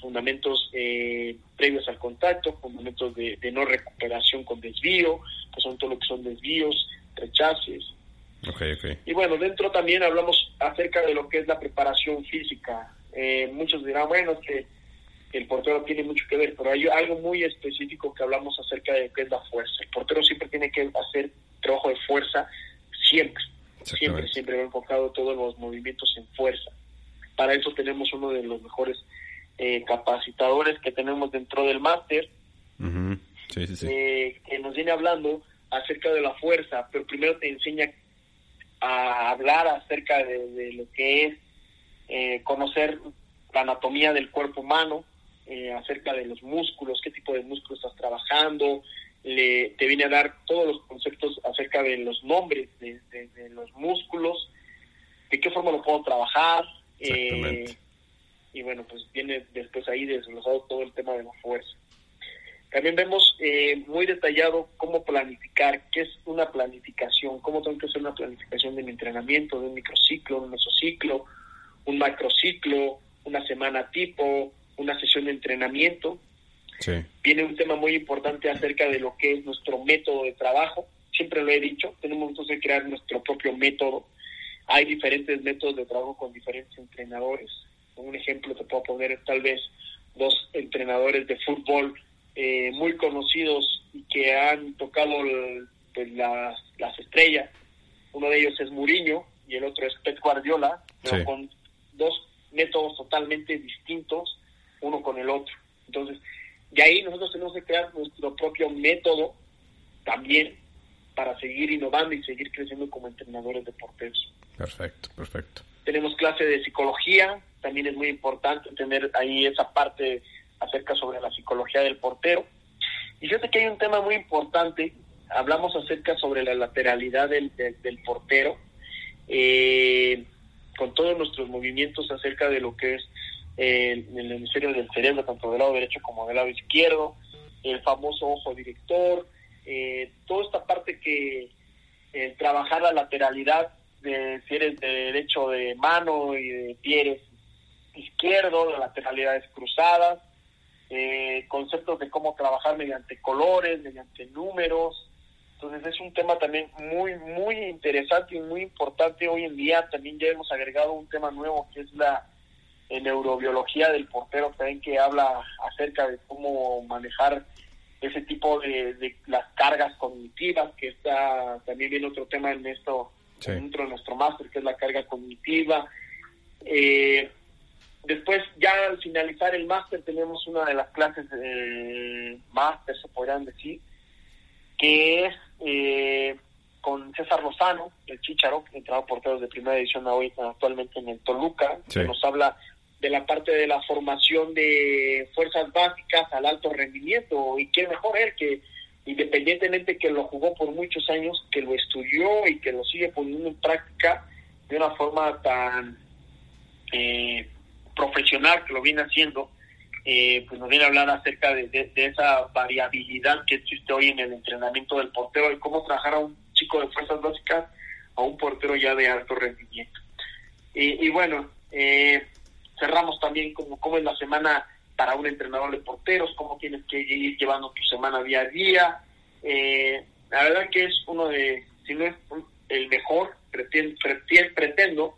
Speaker 2: fundamentos eh, previos al contacto, fundamentos de, no recuperación con desvío, que son todo lo que son desvíos, rechaces. Y bueno, dentro también hablamos acerca de lo que es la preparación física. Eh, muchos dirán, bueno, es que el portero tiene mucho que ver, pero hay algo muy específico que hablamos acerca de qué es la fuerza. El portero siempre tiene que hacer trabajo de fuerza, siempre, siempre, siempre ha enfocado todos los movimientos en fuerza. Para eso tenemos uno de los mejores eh, capacitadores que tenemos dentro del máster, eh, que nos viene hablando acerca de la fuerza, pero primero te enseña a hablar acerca de, lo que es eh, conocer la anatomía del cuerpo humano, eh, acerca de los músculos, qué tipo de músculos estás trabajando, le, te viene a dar todos los conceptos acerca de los nombres de, los músculos, de qué forma lo puedo trabajar. Eh, y bueno, pues viene después ahí desglosado todo el tema de la fuerza. También vemos eh, muy detallado cómo planificar, qué es una planificación, cómo tengo que hacer una planificación de mi entrenamiento, de un microciclo, un mesociclo, un macrociclo, una semana tipo, una sesión de entrenamiento Viene un tema muy importante acerca de lo que es nuestro método de trabajo. Siempre lo he dicho, tenemos entonces que crear nuestro propio método. Hay diferentes métodos de trabajo con diferentes entrenadores. Un ejemplo te puedo poner tal vez dos entrenadores de fútbol eh, muy conocidos y que han tocado pues, las, las estrellas. Uno de ellos es Mourinho y el otro es Pep Guardiola, pero con dos métodos totalmente distintos uno con el otro. Entonces, de ahí nosotros tenemos que crear nuestro propio método también para seguir innovando y seguir creciendo como entrenadores de porteros.
Speaker 1: Perfecto, perfecto.
Speaker 2: Tenemos clase de psicología, también es muy importante tener ahí esa parte acerca sobre la psicología del portero. Y fíjate que hay un tema muy importante, hablamos acerca sobre la lateralidad del, del, portero, eh, con todos nuestros movimientos acerca de lo que es eh, el hemisferio del cerebro, tanto del lado derecho como del lado izquierdo, el famoso ojo director, eh, toda esta parte que trabajar la lateralidad de si eres de derecho de mano y de pie izquierdo, de lateralidades cruzadas, eh, conceptos de cómo trabajar mediante colores, mediante números. Entonces es un tema también muy, muy interesante y muy importante hoy en día. También ya hemos agregado un tema nuevo que es la neurobiología del portero, también que habla acerca de cómo manejar ese tipo de, las cargas cognitivas, que está también viene otro tema en esto dentro de nuestro máster, que es la carga cognitiva. Eh, Después, ya al finalizar el máster, tenemos una de las clases de máster, se podrían decir, que es eh, con César Lozano, el Chicharo, entrenador porteros de primera edición hoy actualmente en el Toluca, que nos habla de la parte de la formación de fuerzas básicas al alto rendimiento. Y qué mejor él que, independientemente que lo jugó por muchos años, que lo estudió y que lo sigue poniendo en práctica de una forma tan eh, profesional que lo viene haciendo, eh, pues nos viene a hablar acerca de, esa variabilidad que existe hoy en el entrenamiento del portero y cómo trabajar a un chico de fuerzas básicas a un portero ya de alto rendimiento. Y, bueno, eh, cerramos también como cómo es la semana para un entrenador de porteros, cómo tienes que ir llevando tu semana día a día. Eh, la verdad que es uno de, si no es el mejor, pretendo, pretendo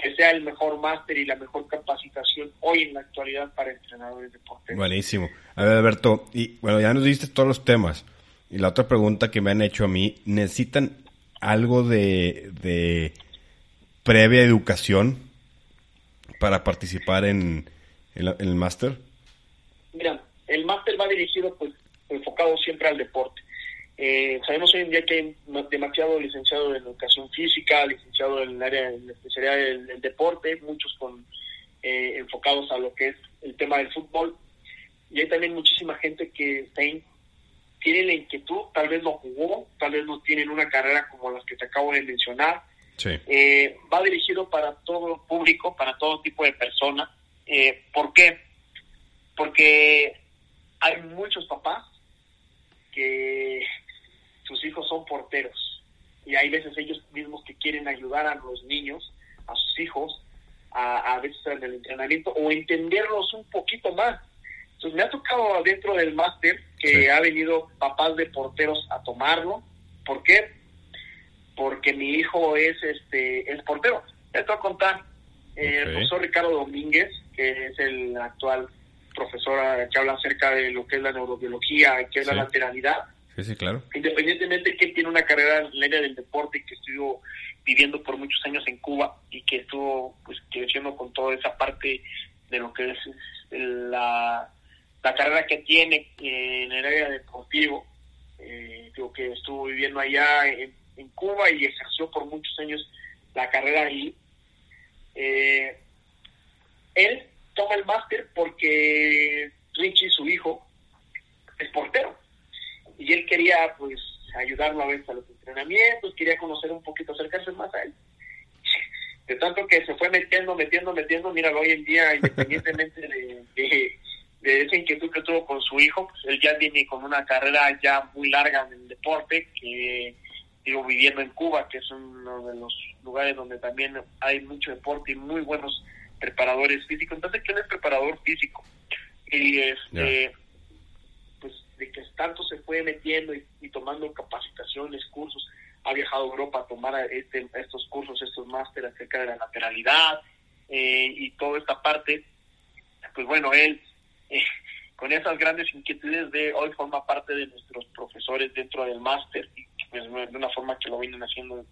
Speaker 2: que sea el mejor máster y la mejor capacitación hoy en la actualidad para entrenadores deportivos.
Speaker 1: Buenísimo. A ver, Alberto, y bueno, ya nos diste todos los temas. Y la otra pregunta que me han hecho a mí, ¿necesitan algo de, de previa educación para participar en, el máster?
Speaker 2: Mira, el máster va dirigido, pues, enfocado siempre al deporte. Eh, sabemos hoy en día que hay demasiado licenciado en educación física, licenciado en el área de la especialidad del, deporte, muchos con eh, enfocados a lo que es el tema del fútbol. Y hay también muchísima gente que tiene la inquietud, tal vez no jugó, tal vez no tienen una carrera como las que te acabo de mencionar. Eh, va dirigido para todo público, para todo tipo de personas. Eh, ¿Por qué? Porque hay muchos papás que sus hijos son porteros y hay veces ellos mismos que quieren ayudar a los niños, a sus hijos, a, a veces en el entrenamiento o entenderlos un poquito más. Entonces me ha tocado dentro del máster que ha venido papás de porteros a tomarlo. ¿Por qué? Porque mi hijo es este es portero. te voy a contar. Eh, el profesor Ricardo Domínguez, que es el actual profesor que habla acerca de lo que es la neurobiología, que es la lateralidad,
Speaker 1: Sí, sí, claro.
Speaker 2: Independientemente de que tiene una carrera en la área del deporte y que estuvo viviendo por muchos años en Cuba y que estuvo pues creciendo con toda esa parte de lo que es la, la carrera que tiene en el área deportivo, eh, digo que estuvo viviendo allá en, Cuba y ejerció por muchos años la carrera ahí. Eh, él toma el máster porque Richie, su hijo, es portero y él quería pues ayudarlo a veces a los entrenamientos, quería conocer un poquito, acercarse más a él. [laughs] De tanto que se fue metiendo, metiendo, metiendo, mira, hoy en día, [laughs] independientemente de, de, esa inquietud que tuvo con su hijo, pues él ya viene con una carrera ya muy larga en el deporte, que digo, viviendo en Cuba, que es uno de los lugares donde también hay mucho deporte y muy buenos preparadores físicos. Entonces, ¿quién es preparador físico? Y este tanto se fue metiendo y, tomando capacitaciones, cursos, ha viajado a Europa a tomar este, estos cursos, estos másteres acerca de la lateralidad eh, y toda esta parte, pues bueno, él eh, con esas grandes inquietudes de hoy forma parte de nuestros profesores dentro del máster y pues, de una forma que lo vienen haciendo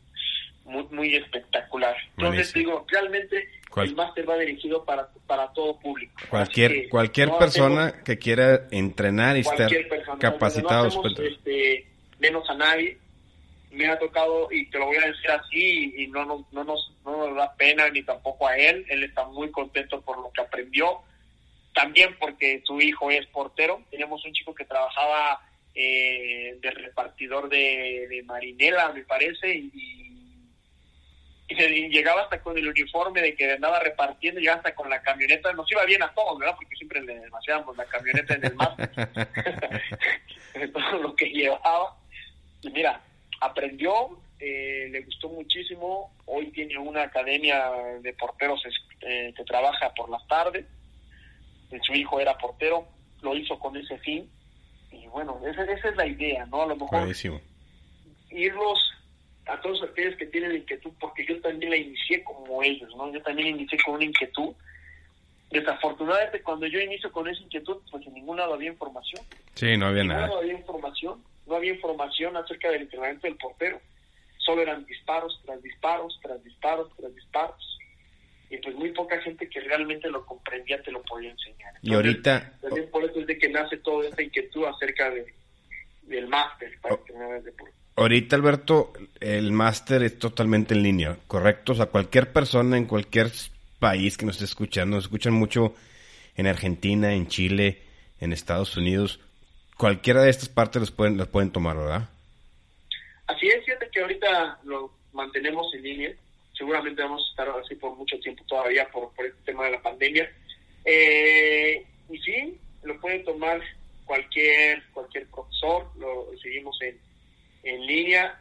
Speaker 2: muy, muy espectacular. Entonces digo, realmente el máster va dirigido para, para todo público.
Speaker 1: Cualquier cualquier persona que quiera entrenar y estar capacitado.
Speaker 2: este, menos a nadie. Me ha tocado, y te lo voy a decir así, y no, no, no, nos, no nos da pena ni tampoco a él. Él está muy contento por lo que aprendió. También porque su hijo es portero. Tenemos un chico que trabajaba eh, de repartidor de, de marinela, me parece, y y llegaba hasta con el uniforme de que andaba repartiendo, y hasta con la camioneta, nos iba bien a todos, ¿verdad? Porque siempre le demasiábamos la camioneta en el mar, [laughs] [laughs] todo lo que llevaba. Y mira, aprendió, eh, le gustó muchísimo, hoy tiene una academia de porteros eh, que trabaja por las tardes, su hijo era portero, lo hizo con ese fin, y bueno, esa, esa es la idea, ¿no? A lo mejor irlos a todos aquellos que tienen inquietud, porque yo también la inicié como ellos, ¿no? Yo también inicié con una inquietud. Desafortunadamente, cuando yo inicio con esa inquietud, pues en ningún lado había información.
Speaker 1: Sí, no había nada.
Speaker 2: No había información, no había información acerca del entrenamiento del portero. Solo eran disparos tras disparos, tras disparos, tras disparos. Y pues muy poca gente que realmente lo comprendía te lo podía enseñar.
Speaker 1: y ahorita...
Speaker 2: También por eso es de que nace toda esta inquietud acerca de, del máster para deporte.
Speaker 1: Ahorita, Alberto, el máster es totalmente en línea, ¿correcto? O sea, cualquier persona en cualquier país que nos esté escuchando, nos escuchan mucho en Argentina, en Chile, en Estados Unidos, cualquiera de estas partes los pueden, los pueden tomar, ¿verdad?
Speaker 2: Así es, fíjate que ahorita lo mantenemos en línea, seguramente vamos a estar así por mucho tiempo todavía por, por este tema de la pandemia. Eh, y sí, lo pueden tomar cualquier, cualquier profesor, lo seguimos en en línea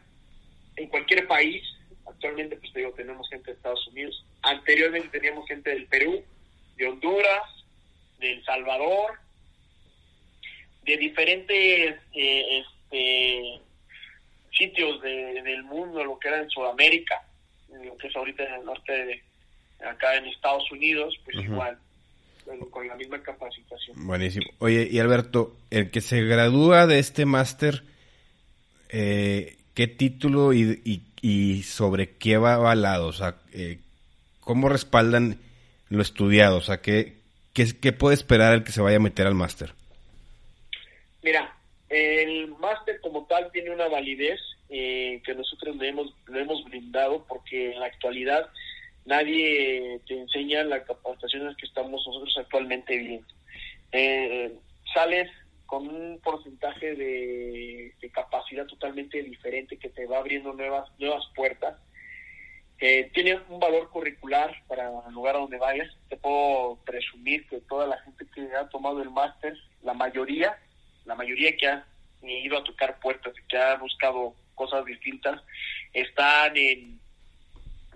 Speaker 2: en cualquier país. Actualmente, pues digo, tenemos gente de Estados Unidos. Anteriormente teníamos gente del Perú, de Honduras, de El Salvador, de diferentes eh, este, sitios del mundo, lo que era en Sudamérica, lo que es ahorita en el norte de acá en Estados Unidos, pues igual, con la misma capacitación.
Speaker 1: Buenísimo. Oye, y Alberto, el que se gradúa de este máster, eh, qué título y, y, sobre qué va avalado, o sea, eh, cómo respaldan lo estudiado, o sea, qué, qué, puede esperar el que se vaya a meter al máster.
Speaker 2: Mira, el máster como tal tiene una validez eh, que nosotros le hemos, le hemos brindado porque en la actualidad nadie te enseña las capacitaciones que estamos nosotros actualmente viendo. Eh, sales con un porcentaje de, capacidad totalmente diferente que te va abriendo nuevas nuevas puertas. Eh, tiene un valor curricular para el lugar a donde vayas. Te puedo presumir que toda la gente que ha tomado el máster, la mayoría, la mayoría que ha ido a tocar puertas y que ha buscado cosas distintas, están en,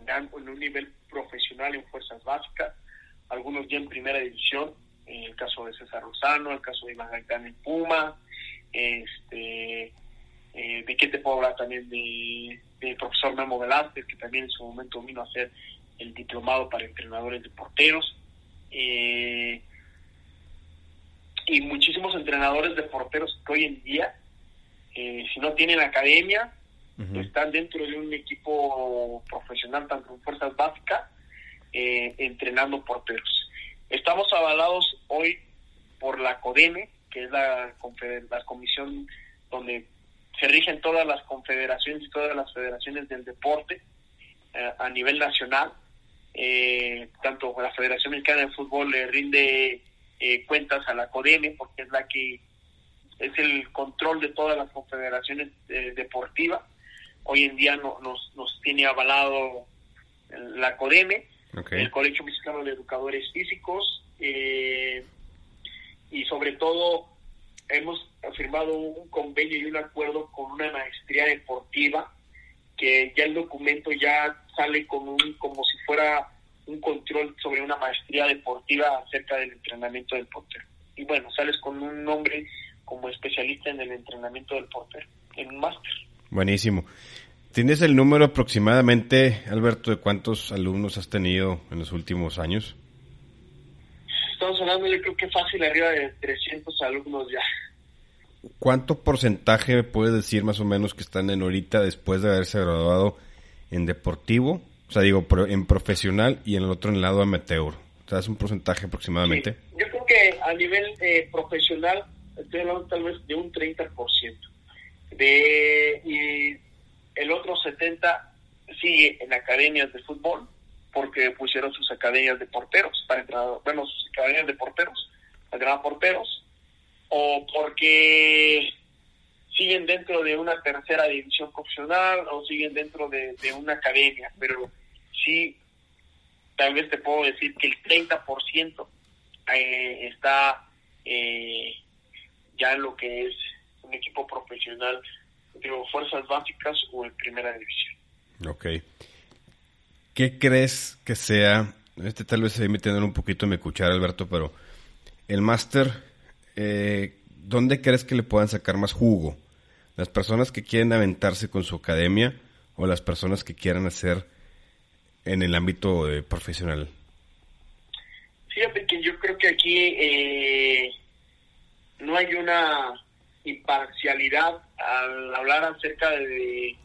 Speaker 2: en un nivel profesional en fuerzas básicas, algunos ya en primera división, en el caso de César Rosano, el caso de Iván Gaitán en Puma, este, eh, de qué te puedo hablar también de, profesor Memo Velázquez, que también en su momento vino a hacer el diplomado para entrenadores de porteros, eh, y muchísimos entrenadores de porteros que hoy en día, eh, si no tienen academia, están dentro de un equipo profesional, tanto en fuerzas básicas, entrenando porteros. Estamos avalados hoy por la CODEME, que es la, la comisión donde se rigen todas las confederaciones y todas las federaciones del deporte eh, a nivel nacional. Eh, tanto la Federación Mexicana de Fútbol le rinde eh, cuentas a la CODEME porque es la que es el control de todas las confederaciones deportivas. Hoy en día no, nos, nos tiene avalado la CODEME el Colegio Mexicano de Educadores Físicos eh, y sobre todo hemos firmado un convenio y un acuerdo con una maestría deportiva que ya el documento ya sale con un como si fuera un control sobre una maestría deportiva acerca del entrenamiento del portero. Y bueno, sales con un nombre como especialista en el entrenamiento del portero, en un máster.
Speaker 1: Buenísimo. ¿Tienes el número aproximadamente, Alberto, de cuántos alumnos has tenido en los últimos años?
Speaker 2: Estamos hablando, yo creo que fácil, arriba de 300 alumnos ya.
Speaker 1: ¿Cuánto porcentaje puedes decir más o menos que están en ahorita después de haberse graduado en deportivo? O sea, digo, en profesional y en el otro en el lado amateur. O sea, es un porcentaje aproximadamente.
Speaker 2: Yo creo que a nivel eh, profesional estoy hablando tal vez de un 30%. De, y el otro 70% sigue en academias de fútbol, porque pusieron sus academias de porteros, para entrar, bueno, sus academias de porteros, para entrenar porteros, o porque siguen dentro de una tercera división profesional o siguen dentro de, una academia, pero sí, tal vez te puedo decir que el 30% eh, está eh, ya en lo que es un equipo profesional, digo, fuerzas básicas o en primera división.
Speaker 1: Ok. ¿Qué crees que sea? Este tal vez se metiendo un poquito me cuchara, Alberto, pero el máster, eh, ¿dónde crees que le puedan sacar más jugo? ¿Las personas que quieren aventarse con su academia o las personas que quieran hacer en el ámbito eh, profesional?
Speaker 2: Fíjate que yo creo que aquí eh, no hay una imparcialidad al hablar acerca de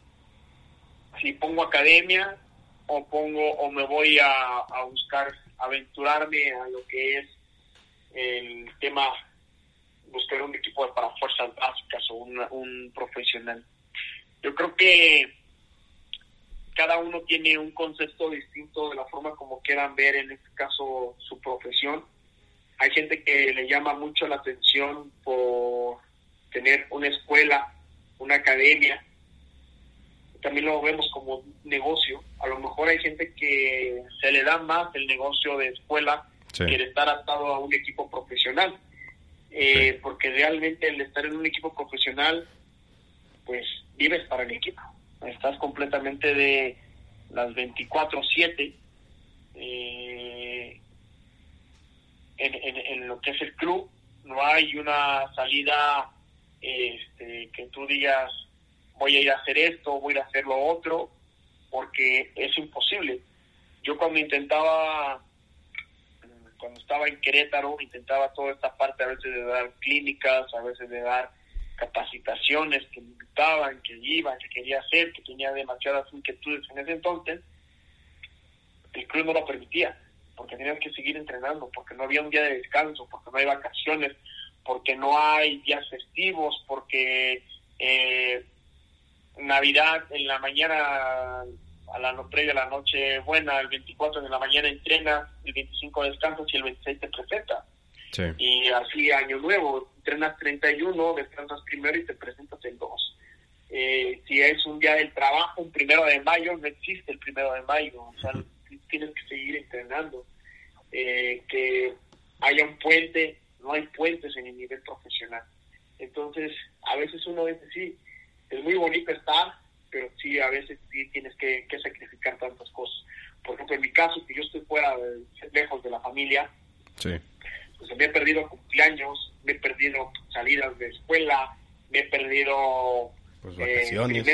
Speaker 2: si pongo academia o pongo o me voy a, buscar aventurarme a lo que es el tema buscar un equipo para fuerzas básicas o un profesional. Yo creo que cada uno tiene un concepto distinto de la forma como quieran ver en este caso su profesión hay gente que le llama mucho la atención por tener una escuela, una academia. También lo vemos como negocio. A lo mejor hay gente que se le da más el negocio de escuela que el estar atado a un equipo profesional. Eh, porque realmente el estar en un equipo profesional, pues vives para el equipo. Estás completamente de las 24-7. Eh, en, lo que es el club, no hay una salida este, que tú digas voy a ir a hacer esto, voy a ir a hacer lo otro, porque es imposible. Yo cuando intentaba, cuando estaba en Querétaro, intentaba toda esta parte a veces de dar clínicas, a veces de dar capacitaciones que me invitaban, que iba, que quería hacer, que tenía demasiadas inquietudes en ese entonces, el club no lo permitía porque tenías que seguir entrenando, porque no había un día de descanso, porque no hay vacaciones, porque no hay días festivos, porque eh, Navidad en la mañana, a la no previa la noche buena, el 24 de la mañana entrenas, el 25 descansas y el 26 te presenta. Y así año nuevo, entrenas 31, descansas primero y te presentas el 2. Eh, si es un día del trabajo, un primero de mayo, no existe el primero de mayo. O sea, tienes que seguir entrenando. Eh, que haya un puente, no hay puentes en el nivel profesional. Entonces, a veces uno dice, sí, es muy bonito estar, pero sí, a veces sí tienes que, sacrificar tantas cosas. Por ejemplo, en mi caso, que yo estoy fuera, lejos de la familia, pues me he perdido cumpleaños, me he perdido salidas de escuela, me he perdido
Speaker 1: pues vacaciones.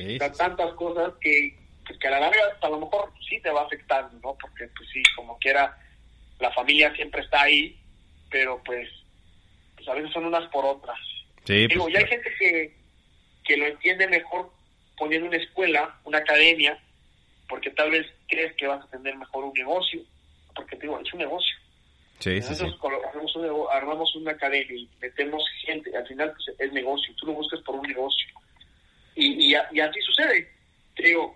Speaker 2: Eh, tantas cosas que, pues, que a la larga a lo mejor sí te va a afectar, ¿no? Porque pues sí, como quiera, la familia siempre está ahí, pero pues, pues a veces son unas por otras.
Speaker 1: Sí,
Speaker 2: digo,
Speaker 1: pues,
Speaker 2: ya hay gente que, que lo entiende mejor poniendo una escuela, una academia, porque tal vez crees que vas a tener mejor un negocio, porque te digo, es un negocio.
Speaker 1: Sí, sí, sí.
Speaker 2: Armamos, un, armamos una academia y metemos gente, al final pues, es negocio, tú lo buscas por un negocio. Y, y, y así sucede. Te digo,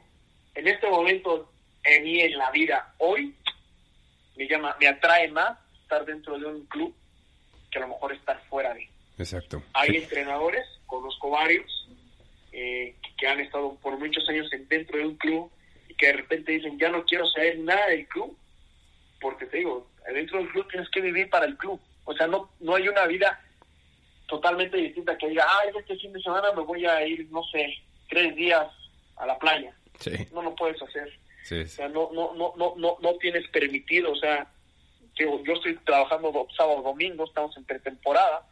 Speaker 2: en este momento en mí en la vida hoy me llama me atrae más estar dentro de un club que a lo mejor estar fuera de
Speaker 1: exacto
Speaker 2: hay entrenadores conozco varios eh, que han estado por muchos años dentro de un club y que de repente dicen ya no quiero saber nada del club porque te digo dentro del club tienes que vivir para el club. O sea no no hay una vida totalmente distinta que diga ah este fin de semana me voy a ir no sé tres días a la playa no lo puedes hacer. O sea, no, no, no, no, no, no tienes permitido, o sea, yo, yo estoy trabajando sábado, domingo, estamos en pretemporada,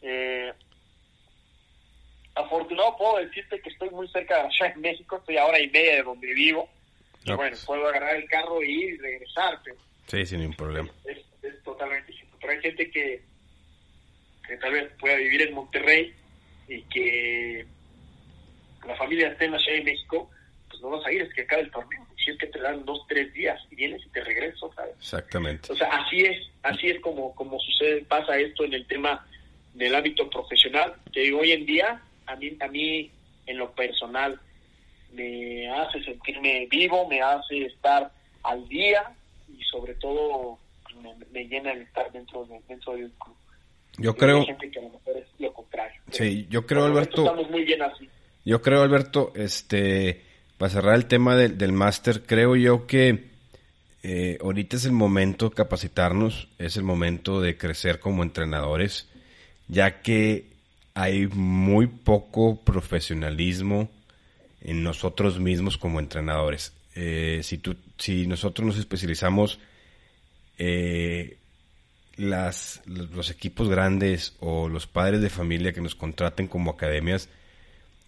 Speaker 2: Eh, afortunado puedo decirte que estoy muy cerca de Ciudad de México, estoy a hora y media de donde vivo. Y bueno, pues. puedo agarrar el carro y ir y regresar.
Speaker 1: sí, sin ningún problema.
Speaker 2: Es, totalmente cierto. Pero hay gente que, que tal vez pueda vivir en Monterrey y que la familia esté en la Ciudad de México, pues no vas a ir, es que acaba el torneo. Si es que te dan dos, tres días y vienes y te regreso, ¿sabes?
Speaker 1: Exactamente.
Speaker 2: O sea, así es, así es como, como sucede, pasa esto en el tema del hábito profesional. Te digo, hoy en día, a mí, a mí en lo personal, me hace sentirme vivo, me hace estar al día y sobre todo me, llena el estar dentro, de, dentro del club.
Speaker 1: Yo creo...
Speaker 2: Hay gente que a lo mejor es lo contrario.
Speaker 1: Sí, yo creo, Alberto...
Speaker 2: Estamos muy bien así.
Speaker 1: Yo creo, Alberto, este, para cerrar el tema del máster, creo yo que eh, ahorita es el momento de capacitarnos, es el momento de crecer como entrenadores, ya que hay muy poco profesionalismo en nosotros mismos como entrenadores. Eh, si, tú, si nosotros nos especializamos, eh, las, los equipos grandes o los padres de familia que nos contraten como academias,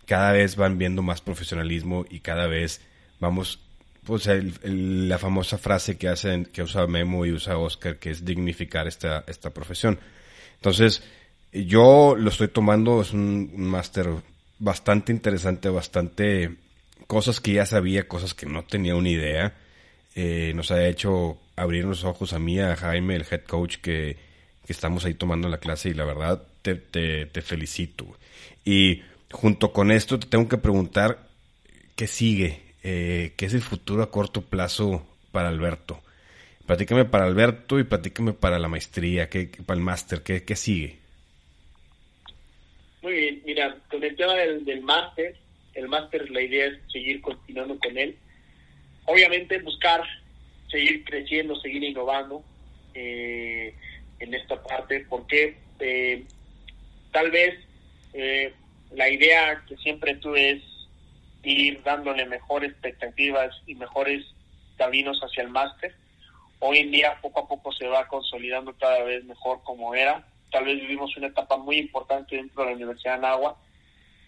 Speaker 1: cada vez van viendo más profesionalismo y cada vez vamos, pues la famosa frase que hacen, que usa Memo y usa Oscar, que es dignificar esta, esta profesión. Entonces, yo lo estoy tomando, es un, máster bastante interesante, bastante cosas que ya sabía, cosas que no tenía una idea. Eh, nos ha hecho abrir los ojos a mí, a Jaime, el head coach, que, que estamos ahí tomando la clase y la verdad te, felicito. Y junto con esto te tengo que preguntar qué sigue, eh, qué es el futuro a corto plazo para Alberto. Platícame para Alberto y platícame para la maestría, ¿qué, para el máster, ¿qué, ¿qué, sigue?
Speaker 2: Mira, con el tema del, máster, el máster la idea es seguir continuando con él. Obviamente buscar seguir creciendo, seguir innovando eh, en esta parte, porque eh, tal vez eh, la idea que siempre tuve es ir dándole mejores expectativas y mejores caminos hacia el máster. Hoy en día poco a poco se va consolidando cada vez mejor como era. Tal vez vivimos una etapa muy importante dentro de la Universidad de Nagua,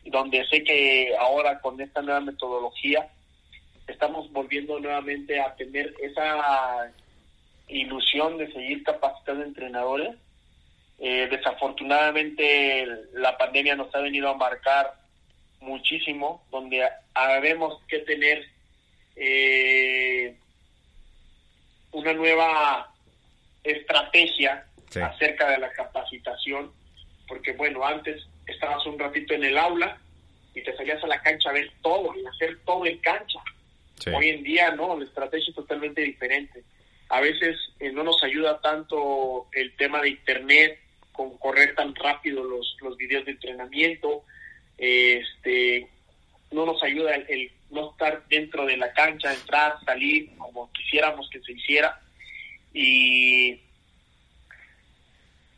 Speaker 2: donde sé que ahora con esta nueva metodología estamos volviendo nuevamente a tener esa ilusión de seguir capacitando entrenadores. Eh, desafortunadamente la pandemia nos ha venido a marcar muchísimo, donde habemos que tener eh, una nueva estrategia acerca de la capacitación, porque bueno, antes estabas un ratito en el aula y te salías a la cancha a ver todo y hacer todo en cancha. Hoy en día no, la estrategia es totalmente diferente. A veces eh, no nos ayuda tanto el tema de internet, con correr tan rápido los, los videos de entrenamiento, este, no nos ayuda el, no estar dentro de la cancha, entrar, salir como quisiéramos que se hiciera. Y,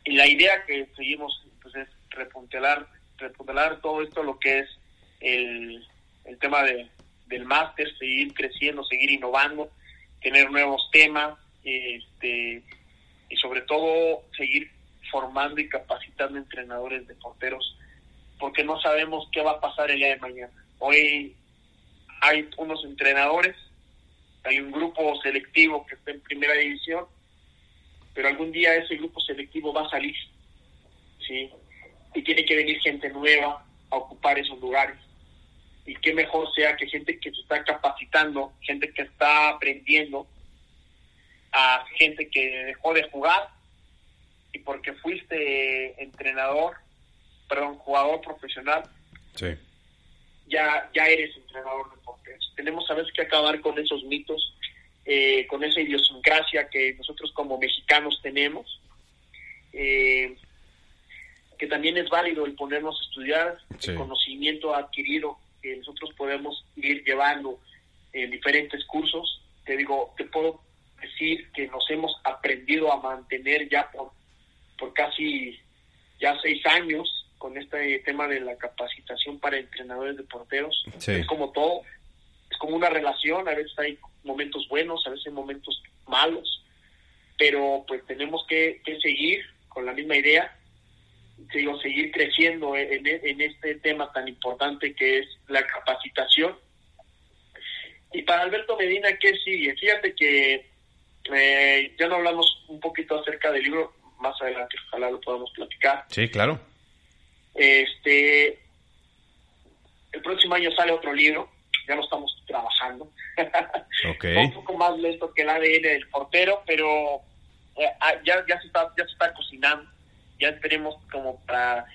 Speaker 2: y la idea que seguimos pues, es repuntelar, repuntelar todo esto, lo que es el, el tema de, del máster, seguir creciendo, seguir innovando, tener nuevos temas, este, y sobre todo seguir formando y capacitando entrenadores de porteros, porque no sabemos qué va a pasar el día de mañana. Hoy hay unos entrenadores, hay un grupo selectivo que está en primera división, pero algún día ese grupo selectivo va a salir, ¿sí? Y tiene que venir gente nueva a ocupar esos lugares. Y qué mejor sea que gente que se está capacitando, gente que está aprendiendo, a gente que dejó de jugar y porque fuiste entrenador, perdón, jugador profesional, ya, ya eres entrenador de porteros. Tenemos a veces que acabar con esos mitos, eh, con esa idiosincrasia que nosotros como mexicanos tenemos, eh, que también es válido el ponernos a estudiar, el conocimiento adquirido que nosotros podemos ir llevando en diferentes cursos. Te digo, te puedo decir que nos hemos aprendido a mantener ya por por casi ya seis años con este tema de la capacitación para entrenadores de porteros. Es como todo, es como una relación, a veces hay momentos buenos, a veces hay momentos malos, pero pues tenemos que, seguir con la misma idea, digo, seguir creciendo en, en, este tema tan importante que es la capacitación. Y para Alberto Medina, ¿qué sigue? Fíjate que eh, ya no hablamos un poquito acerca del libro, más adelante ojalá lo podamos platicar.
Speaker 1: Sí, claro.
Speaker 2: Este, el próximo año sale otro libro, ya lo estamos trabajando. [laughs]
Speaker 1: Okay.
Speaker 2: un poco más lento que el ADN del portero, pero eh, ah, ya, ya, se está, ya se está cocinando. Ya esperemos como para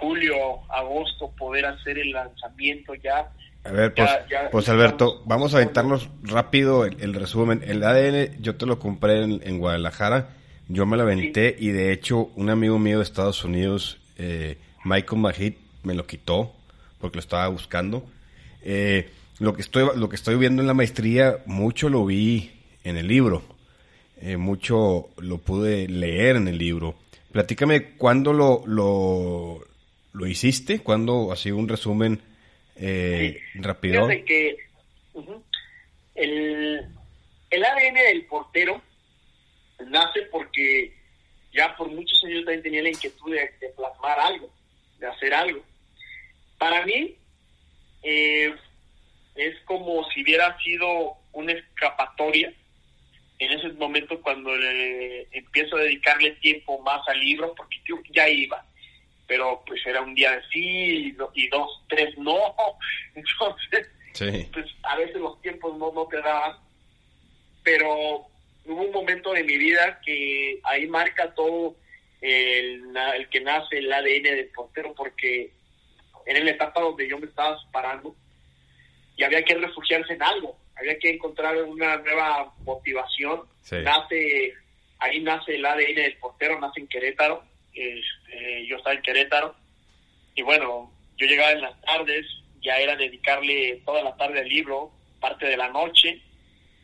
Speaker 2: julio, agosto poder hacer el lanzamiento ya.
Speaker 1: A ver, pues, pues Alberto, vamos a aventarnos rápido el, resumen. El ADN yo te lo compré en, Guadalajara, yo me lo aventé y de hecho un amigo mío de Estados Unidos, eh, Michael Mahit, me lo quitó porque lo estaba buscando. Eh, lo que estoy lo que estoy viendo en la maestría mucho lo vi en el libro. Eh, mucho lo pude leer en el libro. Platícame cuándo lo lo, lo hiciste cuándo así un resumen eh, rápido.
Speaker 2: Que el, el ADN del portero nace porque ya por muchos años también tenía la inquietud de, de plasmar algo de hacer algo. Para mí eh, es como si hubiera sido una escapatoria en ese momento cuando empiezo a dedicarle tiempo más al libro, porque yo ya iba, pero pues era un día sí y, dos, tres no, [laughs] entonces pues a veces los tiempos no, no te daban, pero hubo un momento de mi vida que ahí marca todo el, el que nace el ADN del portero, porque era la etapa donde yo me estaba separando y había que refugiarse en algo, había que encontrar una nueva motivación. Nace, ahí nace el ADN del portero, nace en Querétaro, este, yo estaba en Querétaro, y bueno, yo llegaba en las tardes, ya era dedicarle toda la tarde al libro, parte de la noche,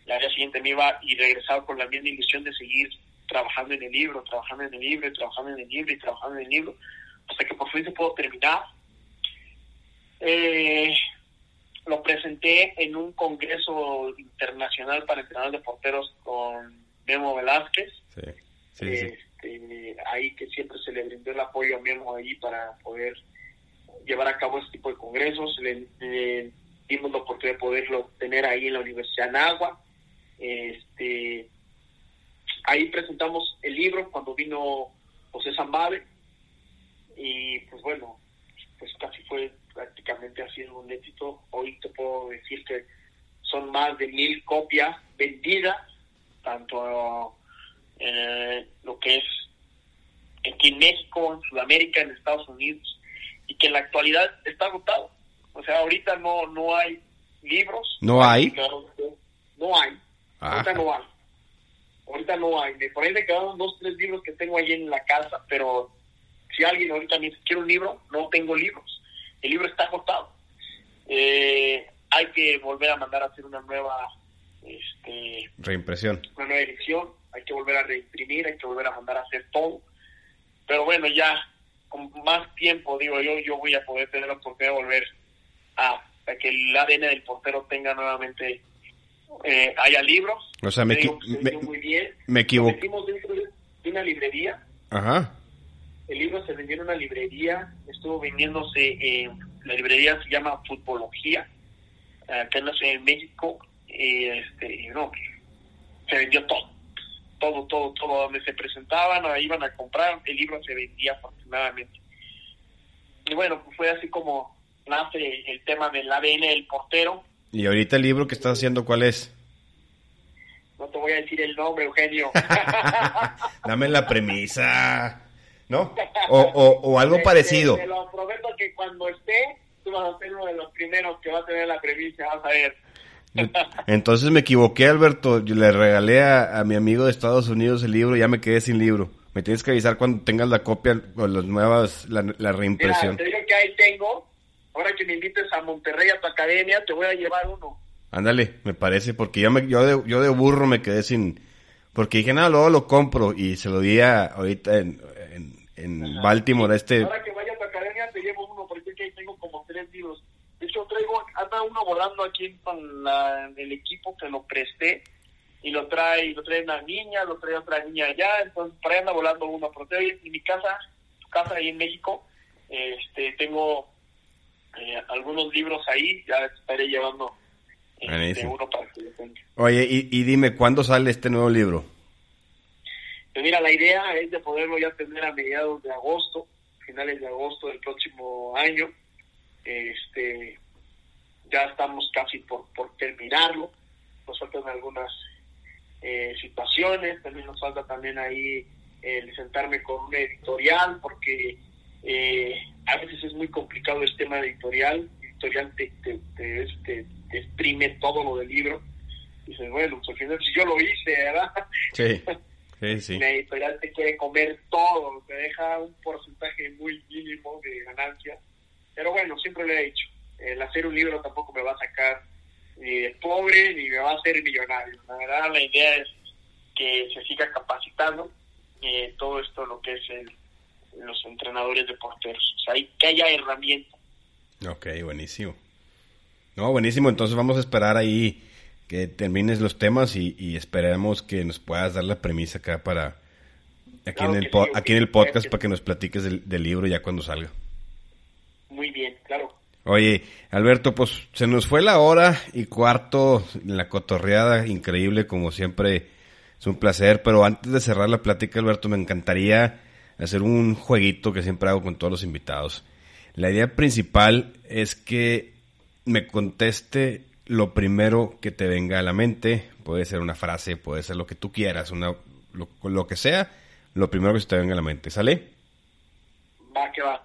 Speaker 2: la día siguiente me iba y regresaba con la misma ilusión de seguir trabajando en el libro, trabajando en el libro, trabajando en el libro y trabajando en el libro, hasta que por fin se pudo terminar. Eh, lo presenté en un congreso internacional para entrenadores de porteros con Memo Velázquez. Este, ahí que siempre se le brindó el apoyo a Memo ahí para poder llevar a cabo este tipo de congresos. Le, dimos la oportunidad de poderlo tener ahí en la Universidad de Nagua. Este, ahí presentamos el libro cuando vino José Zambade y pues bueno, pues casi fue prácticamente ha sido un éxito. Hoy te puedo decir que son más de mil copias vendidas, tanto en lo que es aquí en México, en Sudamérica, en Estados Unidos, y que en la actualidad está agotado. O sea, ahorita no no hay libros.
Speaker 1: ¿No hay?
Speaker 2: No hay. Ahorita no hay. Ahorita no hay. Por ahí me quedaron dos, tres libros que tengo ahí en la casa, pero si alguien ahorita me dice, quiero un libro, no tengo libros el libro está agotado. Eh, hay que volver a mandar a hacer una nueva este,
Speaker 1: reimpresión.
Speaker 2: Una nueva edición, hay que volver a reimprimir, hay que volver a mandar a hacer todo. Pero bueno, ya con más tiempo, digo yo, yo voy a poder tener la oportunidad de volver a, que el ADN del portero tenga nuevamente, eh, haya libros.
Speaker 1: O sea, me,
Speaker 2: muy bien.
Speaker 1: me equivoco.
Speaker 2: dentro de una librería.
Speaker 1: Ajá.
Speaker 2: El libro se vendió en una librería, estuvo vendiéndose en la librería se llama Futbología, acá en México, y este, no, se vendió todo, todo, todo, todo, donde se presentaban, iban a comprar, el libro se vendía afortunadamente. Y bueno, pues fue así como nace el tema del ADN del portero.
Speaker 1: ¿Y ahorita el libro que estás haciendo cuál es?
Speaker 2: No te voy a decir el nombre, Eugenio. [laughs]
Speaker 1: Dame la premisa. ¿No? [laughs] O, o, algo parecido.
Speaker 2: Te, lo prometo que cuando esté, tú vas a ser uno de los primeros que va a tener la premisa, vas a ver. [laughs]
Speaker 1: Entonces me equivoqué, Alberto. Yo le regalé a, mi amigo de Estados Unidos el libro y ya me quedé sin libro. Me tienes que avisar cuando tengas la copia o las nuevas, la, reimpresión.
Speaker 2: te digo que ahí tengo. Ahora que me invites a Monterrey a tu academia, te voy a llevar uno.
Speaker 1: Ándale, me parece, porque yo, me, yo, de, yo de burro me quedé sin... Porque dije, nada, luego lo compro y se lo di a, ahorita en, en Baltimore. Este...
Speaker 2: Ahora que vaya a tu academia te llevo uno, porque aquí tengo como tres libros. De hecho, traigo, anda uno volando aquí con la, el equipo que lo presté y lo trae, lo trae una niña, lo trae otra niña allá, entonces por ahí anda volando uno, pero en mi casa casa ahí en México. Este, tengo eh, algunos libros ahí, ya estaré llevando este, uno para que lo tenga.
Speaker 1: Oye, y, y dime, ¿cuándo sale este nuevo libro?
Speaker 2: Pues mira, la idea es de poderlo ya tener a mediados de agosto, finales de agosto del próximo año. Este, ya estamos casi por, por terminarlo. Nos faltan algunas eh, situaciones, también nos falta también ahí el sentarme con un editorial, porque eh, a veces es muy complicado el tema editorial. El editorial te, te, te, te, exprime todo lo del libro. Dices, bueno, pues al final si yo lo hice, ¿verdad?
Speaker 1: Sí. [laughs] Sí,
Speaker 2: editorial te quiere comer todo, te deja un porcentaje muy mínimo de ganancia. Pero bueno, siempre lo he dicho, el hacer un libro tampoco me va a sacar ni de pobre ni me va a hacer millonario. La verdad, la idea es que se siga capacitando eh, todo esto, lo que es el, los entrenadores de porteros. O sea, que haya herramientas.
Speaker 1: Ok, buenísimo. No, buenísimo. Entonces vamos a esperar ahí que termines los temas y, y esperemos que nos puedas dar la premisa acá para aquí
Speaker 2: Claro
Speaker 1: en el
Speaker 2: sí,
Speaker 1: aquí en el podcast para que nos platiques del, del libro ya cuando salga.
Speaker 2: Muy bien, claro.
Speaker 1: Oye, Alberto, pues se nos fue la hora y cuarto la cotorreada, increíble como siempre, es un placer, pero antes de cerrar la plática, Alberto, me encantaría hacer un jueguito que siempre hago con todos los invitados. La idea principal es que me conteste lo primero que te venga a la mente, puede ser una frase, puede ser lo que tú quieras, una, lo, lo que sea, lo primero que se te venga a la mente, ¿sale?
Speaker 2: Va que va.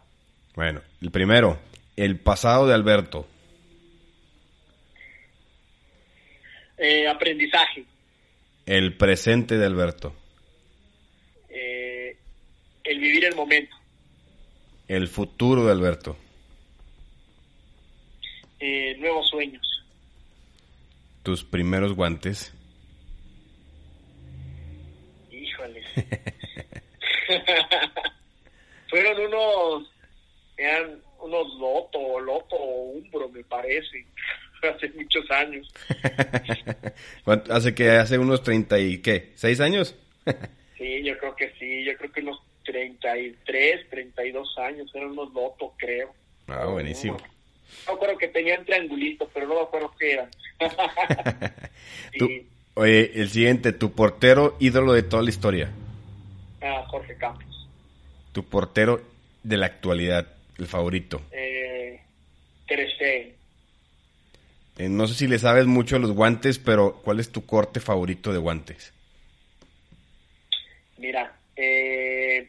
Speaker 1: Bueno, el primero, el pasado de Alberto.
Speaker 2: Eh, aprendizaje.
Speaker 1: El presente de Alberto.
Speaker 2: Eh, el vivir el momento.
Speaker 1: El futuro de Alberto.
Speaker 2: Eh, nuevos sueños.
Speaker 1: Tus primeros guantes.
Speaker 2: Híjole. [laughs] Fueron unos, eran unos loto, loto o umbro, me parece, [laughs] hace muchos años. [laughs]
Speaker 1: ¿Cuánto- hace que hace unos 30 y qué, ¿seis años?
Speaker 2: Sí, yo creo que sí, yo creo que unos 33, 32 años, eran unos lotos, creo.
Speaker 1: Ah, buenísimo.
Speaker 2: Me acuerdo que tenían triangulito, pero no me acuerdo qué eran. Sí, [laughs]
Speaker 1: oye, el siguiente, tu portero ídolo de toda la historia.
Speaker 2: ah, Jorge Campos.
Speaker 1: Tu portero de la actualidad, el favorito.
Speaker 2: Eh, Ter.
Speaker 1: Eh, no sé si le sabes mucho a los guantes, pero ¿cuál es tu corte favorito de guantes?
Speaker 2: Mira, eh,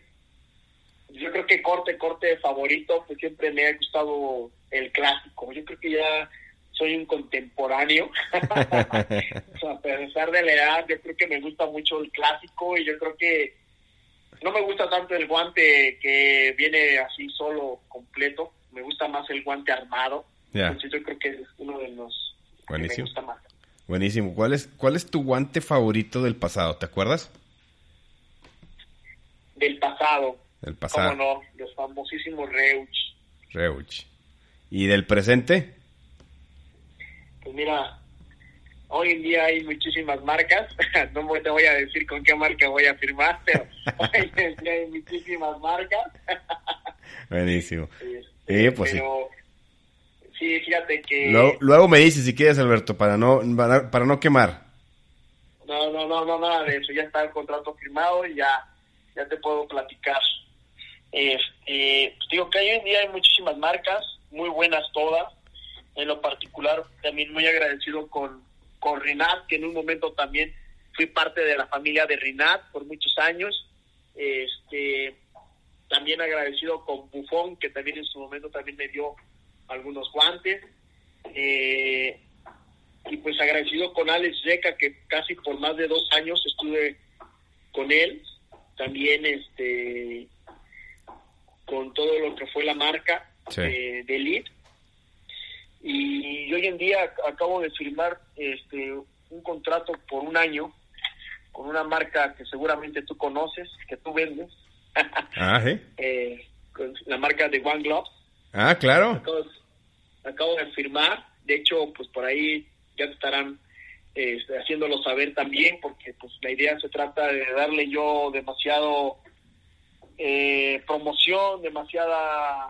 Speaker 2: yo creo que corte, corte favorito, pues siempre me ha gustado el clásico. Yo creo que ya soy un contemporáneo. [laughs] O sea, a pesar de la edad, yo creo que me gusta mucho el clásico y yo creo que no me gusta tanto el guante que viene así solo, completo. Me gusta más el guante armado. Entonces yo creo que es uno de los que me gusta más.
Speaker 1: Buenísimo. ¿Cuál es, ¿Cuál es tu guante favorito del pasado? ¿Te acuerdas?
Speaker 2: Del pasado,
Speaker 1: Del pasado.
Speaker 2: cómo no, los famosísimos Reuch.
Speaker 1: Reuch. ¿Y del presente?
Speaker 2: Pues mira, hoy en día hay muchísimas marcas. [laughs] No te voy a decir con qué marca voy a firmar, pero [laughs] hoy en día hay muchísimas marcas. [laughs]
Speaker 1: Buenísimo. Sí, pues sí.
Speaker 2: pero sí, fíjate que
Speaker 1: Luego, luego me dices si quieres, Alberto, para no, para, para no quemar.
Speaker 2: no, no, no, no, nada de eso. Ya está el contrato firmado y ya, ya te puedo platicar. Este, pues digo que hoy en día hay muchísimas marcas, muy buenas todas. En lo particular, también muy agradecido con, con Rinat, que en un momento también fui parte de la familia de Rinat por muchos años. Este, también agradecido con Buffon, que también en su momento también me dio algunos guantes. Eh, y pues agradecido con Alex Zeca, que casi por más de dos años estuve con él. También este con todo lo que fue la marca
Speaker 1: Sí.
Speaker 2: eh, de Elite. Y hoy en día ac- acabo de firmar este un contrato por un año con una marca que seguramente tú conoces, que tú vendes, [laughs]
Speaker 1: Ah, ¿sí?
Speaker 2: eh, con la marca de One Gloves.
Speaker 1: Ah, claro.
Speaker 2: Acabo, acabo de firmar, de hecho, pues por ahí ya te estarán eh, haciéndolo saber también, porque pues la idea se trata de darle yo demasiado eh, promoción, demasiada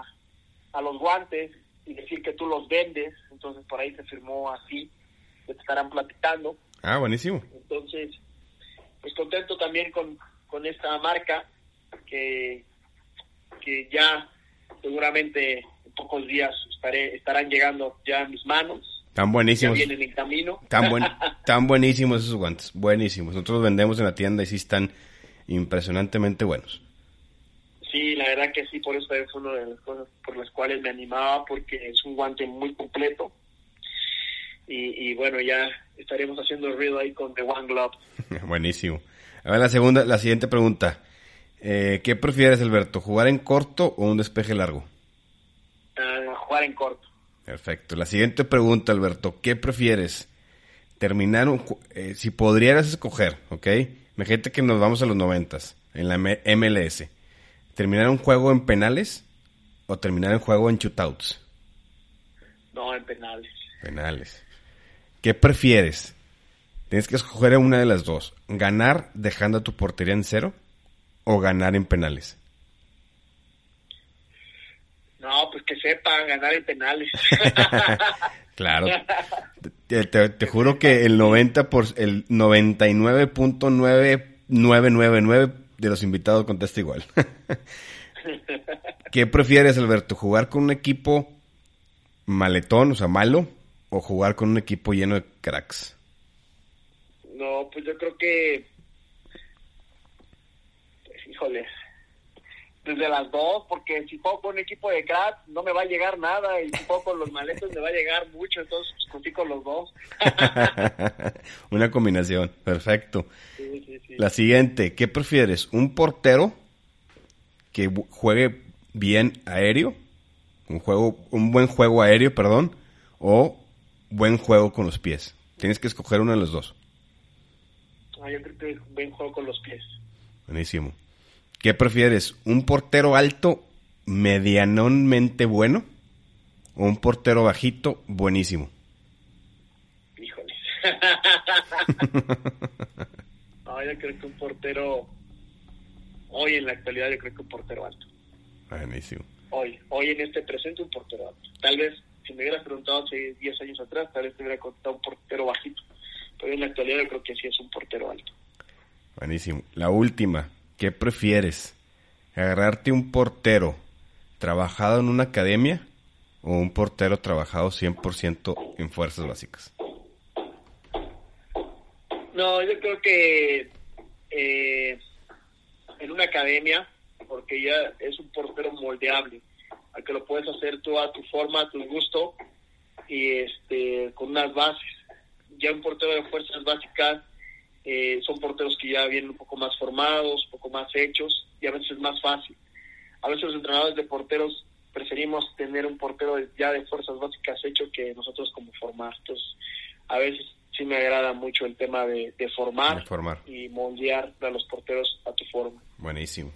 Speaker 2: a los guantes y decir que tú los vendes. Entonces por ahí se firmó así, que te estarán platicando.
Speaker 1: Ah, buenísimo.
Speaker 2: Entonces, pues contento también con, con esta marca que, que ya seguramente en pocos días estaré, estarán llegando ya a mis manos.
Speaker 1: Tan buenísimos.
Speaker 2: Ya vienen en camino.
Speaker 1: Tan, buen, [laughs] tan buenísimos esos guantes. Buenísimos. Nosotros vendemos en la tienda y sí están impresionantemente buenos.
Speaker 2: Sí, la verdad que sí, por eso es una de las cosas por las cuales me animaba, porque es un guante muy completo. Y, y bueno, ya estaremos haciendo ruido ahí con The One Glove. [laughs]
Speaker 1: Buenísimo. A ver, la segunda, la siguiente pregunta. Eh, ¿Qué prefieres, Alberto? ¿Jugar en corto o un despeje largo?
Speaker 2: Uh, jugar en corto.
Speaker 1: Perfecto. La siguiente pregunta, Alberto. ¿Qué prefieres? Terminar un... Eh, si podrías escoger, ¿ok? Imagínate que nos vamos a los noventas, en la MLS. ¿Terminar un juego en penales o terminar un juego en shootouts?
Speaker 2: No, en penales.
Speaker 1: Penales. ¿Qué prefieres? Tienes que escoger una de las dos. ¿Ganar dejando tu portería en cero o ganar en penales?
Speaker 2: No, pues que sepan ganar en penales. [laughs]
Speaker 1: claro. Te, te, te, juro que el 90 por el 99.9999 de los invitados contesta igual. [laughs] ¿Qué prefieres, Alberto? ¿Jugar con un equipo maletón, o sea, malo, o jugar con un equipo lleno de cracks?
Speaker 2: No, pues yo creo que, pues, híjole, desde las dos, porque si juego con un equipo de cracks no me va a llegar nada, y si juego con los maletos me va a llegar mucho, entonces pues, con los dos. [laughs]
Speaker 1: Una combinación, perfecto.
Speaker 2: Sí, sí, sí.
Speaker 1: La siguiente, ¿qué prefieres? ¿Un portero que juegue bien aéreo? Un juego, un buen juego aéreo, perdón, o buen juego con los pies. Tienes que escoger uno de los dos.
Speaker 2: Ah, yo creo que buen juego con los pies.
Speaker 1: Buenísimo. ¿Qué prefieres? ¿Un portero alto medianamente bueno o un portero bajito buenísimo?
Speaker 2: Híjoles. [laughs] no, yo creo que un portero hoy en la actualidad yo creo que un portero alto.
Speaker 1: Buenísimo.
Speaker 2: Hoy, hoy en este presente un portero alto. Tal vez si me hubieras preguntado hace 10 años atrás, tal vez te hubiera contado un portero bajito. Pero en la actualidad yo creo que sí es un portero alto.
Speaker 1: Buenísimo. La última, ¿qué prefieres? ¿Agarrarte un portero trabajado en una academia o un portero trabajado 100% en fuerzas básicas?
Speaker 2: No, yo creo que eh, en una academia, porque ya es un portero moldeable, al que lo puedes hacer tú a tu forma, a tu gusto y este con unas bases. Ya un portero de fuerzas básicas eh, son porteros que ya vienen un poco más formados, un poco más hechos y a veces es más fácil. A veces los entrenadores de porteros preferimos tener un portero ya de fuerzas básicas hecho que nosotros como formar. Entonces, a veces sí me agrada mucho el tema de, de, formar,
Speaker 1: De formar.
Speaker 2: y moldear a los porteros a tu forma.
Speaker 1: Buenísimo.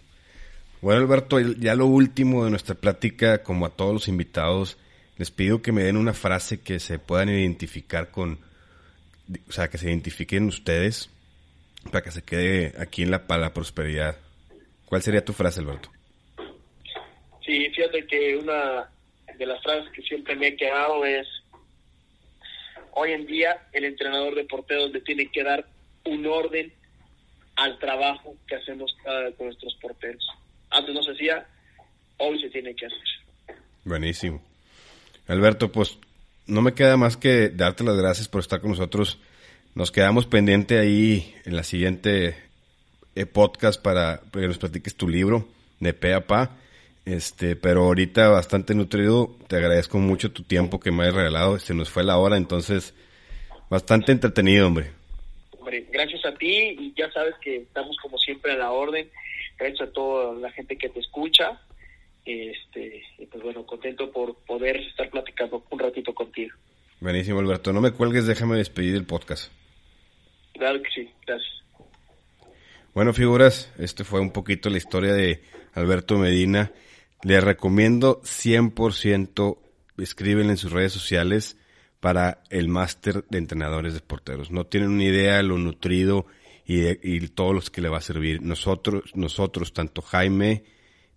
Speaker 1: Bueno, Alberto, ya lo último de nuestra plática, como a todos los invitados, les pido que me den una frase que se puedan identificar con, o sea, que se identifiquen ustedes para que se quede aquí en la, para la prosperidad. ¿Cuál sería tu frase, Alberto?
Speaker 2: Sí, fíjate que una de las frases que siempre me he quedado es, hoy en día el entrenador de porteros le tiene que dar un orden al trabajo que hacemos cada con nuestros porteros. Antes no se hacía, hoy se tiene que hacer.
Speaker 1: Buenísimo. Alberto, pues no me queda más que darte las gracias por estar con nosotros. Nos quedamos pendiente ahí en la siguiente eh, podcast para que nos platiques tu libro de pe a pa. Este, pero ahorita bastante nutrido. Te agradezco mucho tu tiempo que me has regalado. Se nos fue la hora, entonces bastante entretenido, hombre.
Speaker 2: Hombre, gracias a ti y ya sabes que estamos como siempre a la orden. Gracias a toda la gente que te escucha. Este, y pues bueno, contento por poder estar platicando un ratito contigo.
Speaker 1: Buenísimo, Alberto. No me cuelgues, déjame despedir el podcast.
Speaker 2: Claro que sí, gracias.
Speaker 1: Bueno, figuras, este fue un poquito la historia de Alberto Medina. Les recomiendo 100% escriben en sus redes sociales para el máster de entrenadores de porteros. No tienen una idea de lo nutrido y, y todos los que le va a servir. Nosotros, nosotros, tanto Jaime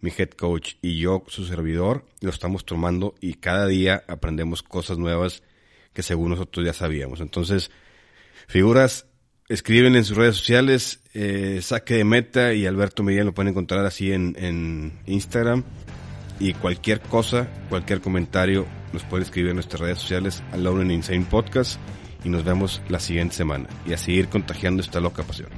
Speaker 1: mi head coach y yo, su servidor, lo estamos tomando y cada día aprendemos cosas nuevas que según nosotros ya sabíamos. Entonces, figuras, escriben en sus redes sociales, eh, Saque de Meta y Alberto Miguel lo pueden encontrar así en, Instagram. Y cualquier cosa, cualquier comentario, nos pueden escribir en nuestras redes sociales, Alone in Insane Podcast. Y nos vemos la siguiente semana. Y a seguir contagiando esta loca pasión.